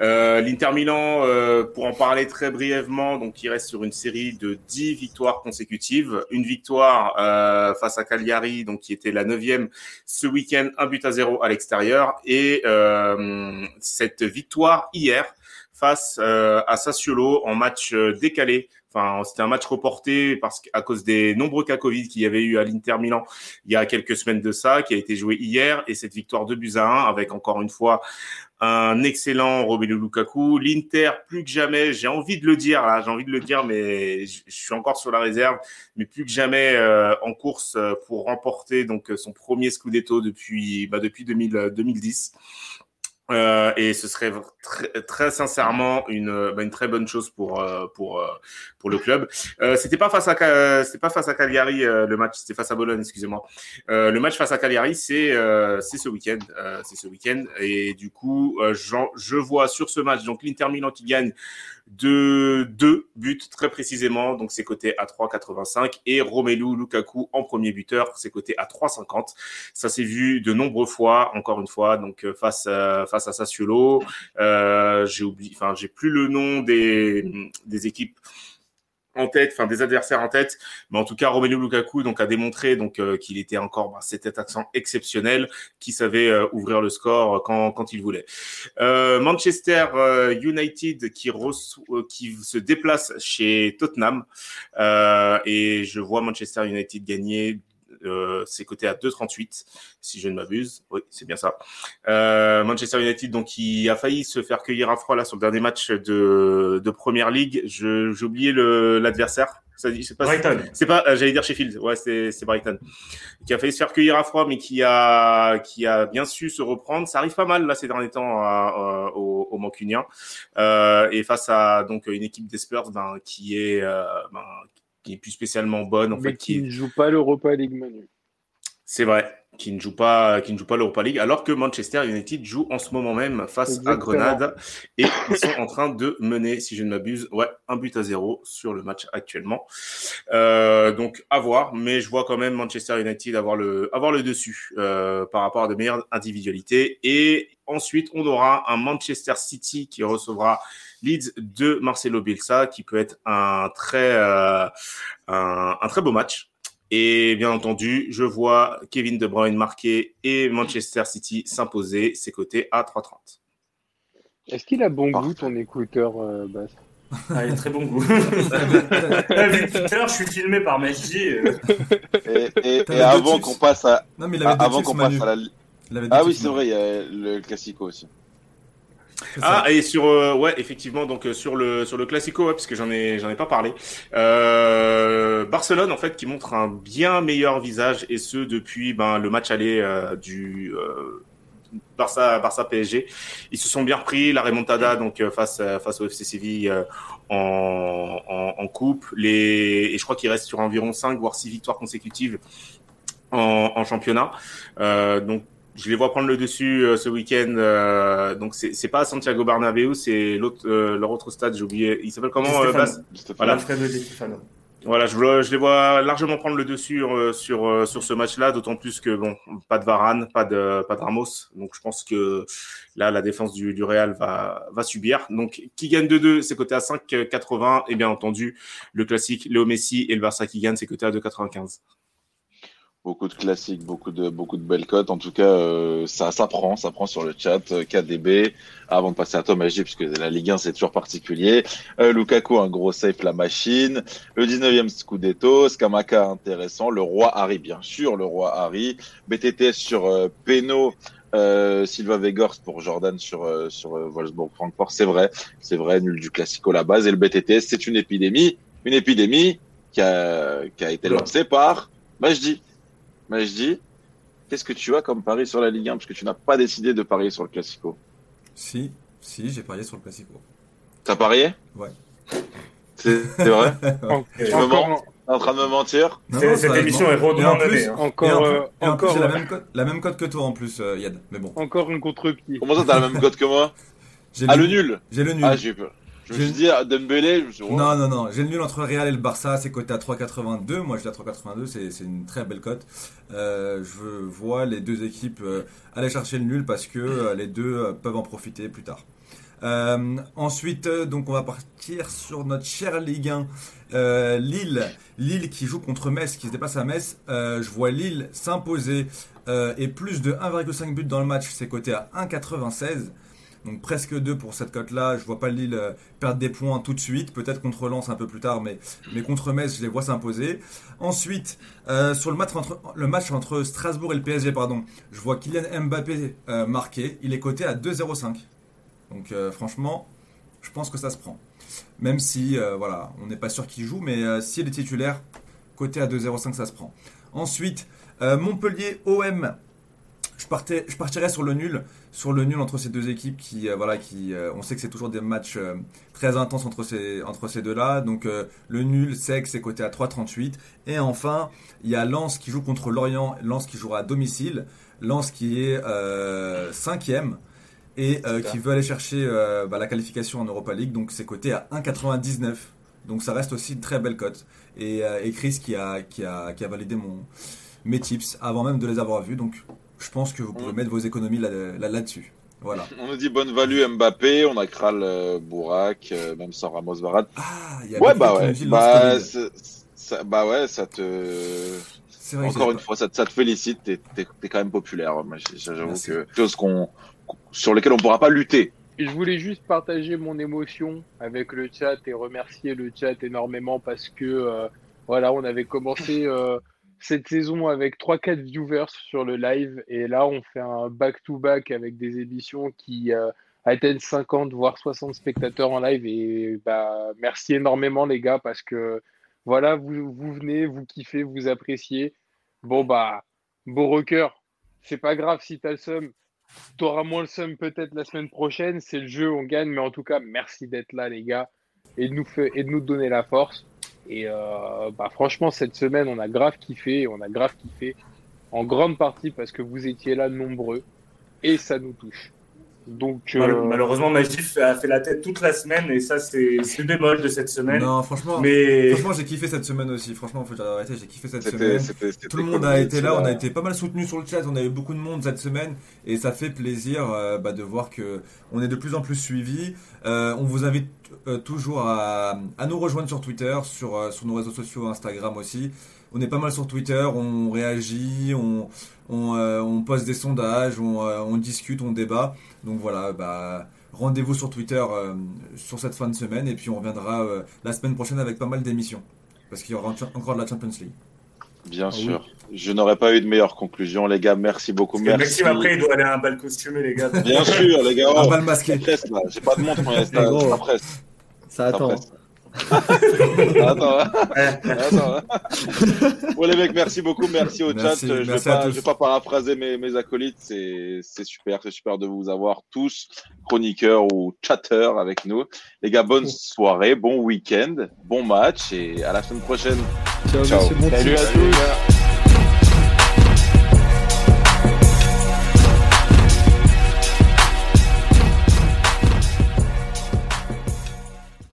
Euh, L'Inter Milan, euh, pour en parler très brièvement, donc il reste sur une série de 10 victoires consécutives. Une victoire euh, face à Cagliari, donc qui était la neuvième ce week-end, un but à zéro à l'extérieur. Et euh, cette victoire hier face euh, à Sassuolo en match euh, décalé Enfin, c'était un match reporté parce qu'à cause des nombreux cas Covid qu'il y avait eu à l'Inter Milan il y a quelques semaines de ça, qui a été joué hier, et cette victoire de buts à 1 avec encore une fois un excellent Romelu Lukaku. L'Inter, plus que jamais, j'ai envie de le dire, là, j'ai envie de le dire, mais je suis encore sur la réserve, mais plus que jamais euh, en course euh, pour remporter donc son premier Scudetto depuis bah, depuis 2000, 2010. Euh, et ce serait très, très sincèrement une, bah, une très bonne chose pour euh, pour euh, pour le club. Euh, c'était pas face à c'était pas face à Cagliari le match, c'était face à Bologne, excusez-moi. le match face à Cagliari, c'est c'est ce week-end, c'est ce week-end et du coup, je vois sur ce match donc l'Inter Milan qui gagne de deux buts très précisément. Donc c'est coté à 3,85 et Romelu Lukaku en premier buteur, c'est coté à 3,50. Ça s'est vu de nombreuses fois, encore une fois, donc euh, face à, face à Sassuolo. Euh, j'ai oublié, enfin j'ai plus le nom des, des équipes en tête, enfin des adversaires en tête, mais en tout cas Romelu Lukaku donc a démontré donc euh, qu'il était encore bah, cet accent exceptionnel, qui savait euh, ouvrir le score quand, quand il voulait. Euh, Manchester United qui qui se déplace chez Tottenham et je vois Manchester United gagner euh, c'est coté à 2,38 si je ne m'abuse. Oui, c'est bien ça. Euh, Manchester United, donc, qui a failli se faire cueillir à froid là sur le dernier match de, de Première League. J'ai oublié l'adversaire. C'est pas, Brighton. c'est pas, euh, j'allais dire Sheffield. Ouais, c'est, c'est Brighton. Qui a failli se faire cueillir à froid, mais qui a, qui a bien su se reprendre. Ça arrive pas mal, là, ces derniers temps, à- à- aux, aux Mancuniens. Euh, et face à, donc, une équipe des Spurs, ben, qui est, euh, ben, qui est plus spécialement bonne, en mais fait, qui qui, ne joue pas l'Europa League Manu. c'est vrai, qui ne joue pas, qui ne joue pas l'Europa League, alors que Manchester United joue en ce moment même face à. Grenade et ils sont en train de mener, si je ne m'abuse, ouais, un but à zéro sur le match actuellement. Euh, donc à voir, mais je vois quand même Manchester United avoir le, avoir le dessus euh, par rapport à de meilleures individualités. Et ensuite, on aura un Manchester City qui recevra Leeds de Marcelo Bielsa, qui peut être un très, euh, un, un très beau match. Et bien entendu, je vois Kevin De Bruyne marquer et Manchester City s'imposer, ses côtés à 3,30. Est-ce qu'il a bon Parfait. goût ton écouteur, euh, Bas? Ah, il a très bon goût. [LAUGHS] Vu tout à l'heure, je suis filmé par Messi. euh, Et, avant qu'on passe à, Non, mais il avait deux avant qu'on passe Manu. à la, ah oui, c'est vrai, il y a le classico aussi. Ah et sur euh, ouais effectivement donc euh, sur le sur le classico ouais, parce que j'en ai j'en ai pas parlé. Euh, Barcelone en fait qui montre un bien meilleur visage et ce depuis ben le match aller euh, du euh, Barça Barça PSG ils se sont bien repris la remontada donc euh, face face au FC Séville euh, en, en en coupe. Les et je crois qu'il reste sur environ 5 voire 6 victoires consécutives en, en championnat. Euh, donc je les vois prendre le dessus euh, ce week-end. euh, donc c'est c'est pas Santiago Bernabéu, c'est l'autre euh, leur autre stade. J'ai oublié. Il s'appelle comment euh, Stéphano. Voilà. Voilà, je, je les vois largement prendre le dessus euh, sur euh, sur ce match-là, d'autant plus que bon, pas de Varane, pas de pas de Ramos. Donc je pense que là la défense du, du Real va va subir. Donc qui gagne 2-2, c'est coté à 5,80 et bien entendu le classique Léo Messi et le Barça qui gagne, c'est coté à 2,95. Beaucoup de classiques, beaucoup de, beaucoup de belles cotes. En tout cas, euh, ça, ça prend, ça prend sur le chat. Euh, KDB, avant de passer à Thomas G, puisque la Ligue 1, c'est toujours particulier. Euh, Lukaku, un gros safe, la machine. Le 19e Scudetto. Skamaka, intéressant. Le roi Harry, bien sûr, le roi Harry. BTTS sur euh, Peno. Euh, Silva Vegors pour Jordan sur euh, sur euh, Wolfsburg-Francfort. C'est vrai, c'est vrai, nul du classico la base. Et le BTTS, c'est une épidémie, une épidémie qui a, qui a été lancée par Majdi. Majdi, qu'est-ce que tu as comme pari sur la Ligue 1 Parce que tu n'as pas décidé de parier sur le Classico. Si, si, j'ai parié sur le Classico. T'as parié? Ouais. C'est vrai? [LAUGHS] En- Tu me mens? T'es en train de me mentir? Non, C'est- non, Cette émission est en hein. En encore, plus, euh, la même cote, la même cote que toi en plus, euh, Yad. Mais bon, encore une contre-pied. Comment ça, t'as la même cote que moi? J'ai Ah, le nul J'ai le nul. Ah, j'ai eu peur. Je me suis dit, ah, Dembélé, je me suis dit, oh, Non, non, non. J'ai le nul entre le Real et le Barça. C'est coté à 3,82. Moi, je dis à 3,82. C'est, c'est une très belle cote. Euh, je vois les deux équipes euh, aller chercher le nul parce que euh, les deux peuvent en profiter plus tard. Ensuite, donc, on va partir sur notre chère Ligue 1. Euh, Lille, Lille qui joue contre Metz, qui se déplace à Metz. Je vois Lille s'imposer et plus de 1,5 buts dans le match. C'est coté à 1,96. Donc presque 2 pour cette cote-là. Je vois pas Lille euh, perdre des points tout de suite. Peut-être contre Lens un peu plus tard, mais, contre Metz, je les vois s'imposer. Ensuite, euh, sur le match, entre, Strasbourg et le PSG, je vois Kylian Mbappé euh, marqué. Il est coté à 2,05. Donc franchement, je pense que ça se prend. Même si, voilà, on n'est pas sûr qu'il joue, mais euh, s'il est titulaire, côté à 2,05, ça se prend. Ensuite, Montpellier OM. Je, partais, je partirais sur le nul, sur le nul entre ces deux équipes qui, euh, voilà, qui, euh, on sait que c'est toujours des matchs euh, très intenses entre ces, entre ces deux-là. Donc le nul, c'est que c'est coté à 3,38. Et enfin, il y a Lens qui joue contre Lorient, Lens qui jouera à domicile, Lens qui est cinquième et qui veut aller chercher bah, la qualification en Europa League. Donc c'est coté à 1,99. Donc ça reste aussi une très belle cote. Et, et Chris qui a, qui, a, qui a validé mon, mes tips avant même de les avoir vus. Donc je pense que vous pouvez Mm. mettre vos économies là- là- là-dessus. Voilà. On nous dit bonne value Mbappé, on a Kral euh, Bourak, euh, même sans Ramos Varane. Ah, il y a Ouais, bah ouais. Bah, ça, bah ouais, ça te. C'est vrai Encore une pas- fois, ça, te- ça te félicite, t'es t'es- t'es quand même populaire. J'avoue que chose qu'on sur lesquelles on pourra pas lutter. Je voulais juste partager mon émotion avec le chat et remercier le chat énormément parce que euh, voilà, on avait commencé euh, cette saison avec 3-4 viewers sur le live et là on fait un back-to-back avec des émissions qui euh, atteignent 50 voire 60 spectateurs en live et bah merci énormément les gars parce que Voilà, vous, venez, vous kiffez, vous appréciez. Bon, bah, beau rocker, c'est pas grave si t'as le seum. T'auras moins le seum peut-être la semaine prochaine. C'est le jeu, on gagne. Mais en tout cas, merci d'être là, les gars. Et de nous, et de nous donner la force. Et euh, bah, franchement, cette semaine, on a grave kiffé. On a grave kiffé. En grande partie parce que vous étiez là nombreux. Et ça nous touche. Donc, Mal- euh, Malheureusement, Magif a fait la tête toute la semaine et ça, c'est le bémol de cette semaine. Non, franchement, Mais franchement j'ai kiffé cette semaine aussi. Franchement, faut dire la vérité, j'ai kiffé cette semaine. Tout le monde a été là, on a été pas mal soutenu sur le chat, on a eu beaucoup de monde cette semaine et ça fait plaisir euh, bah, de voir que on est de plus en plus suivi. Euh, on vous invite euh, toujours à, à nous rejoindre sur Twitter, sur, euh, sur nos réseaux sociaux, Instagram aussi. On est pas mal sur Twitter, on réagit, on, on, euh, on poste des sondages, on, euh, on discute, on débat. Donc voilà, bah, rendez-vous sur Twitter euh, sur cette fin de semaine et puis on reviendra euh, la semaine prochaine avec pas mal d'émissions. Parce qu'il y aura encore de la Champions League. Bien Ah oui. sûr. Je n'aurais pas eu de meilleure conclusion, les gars. Merci beaucoup. Merci. Maxime, après, il doit aller à un bal costumé, les gars. Bien sûr, les gars. Un Oh, bal masqué. J'ai pas de montre, mais [LAUGHS] ça, gros. ça presse. Ça Ça attend. presse. [LAUGHS] Attends, hein. Attends, hein. [LAUGHS] Bon les mecs, merci beaucoup, merci au Merci, chat. Je vais tous. je vais pas paraphraser mes, mes acolytes, c'est c'est super, c'est super de vous avoir tous chroniqueurs ou chatteurs avec nous. Les gars, bonne soirée, bon week-end, bon match et à la semaine prochaine. Ciao, Ciao. monsieur salut à tous.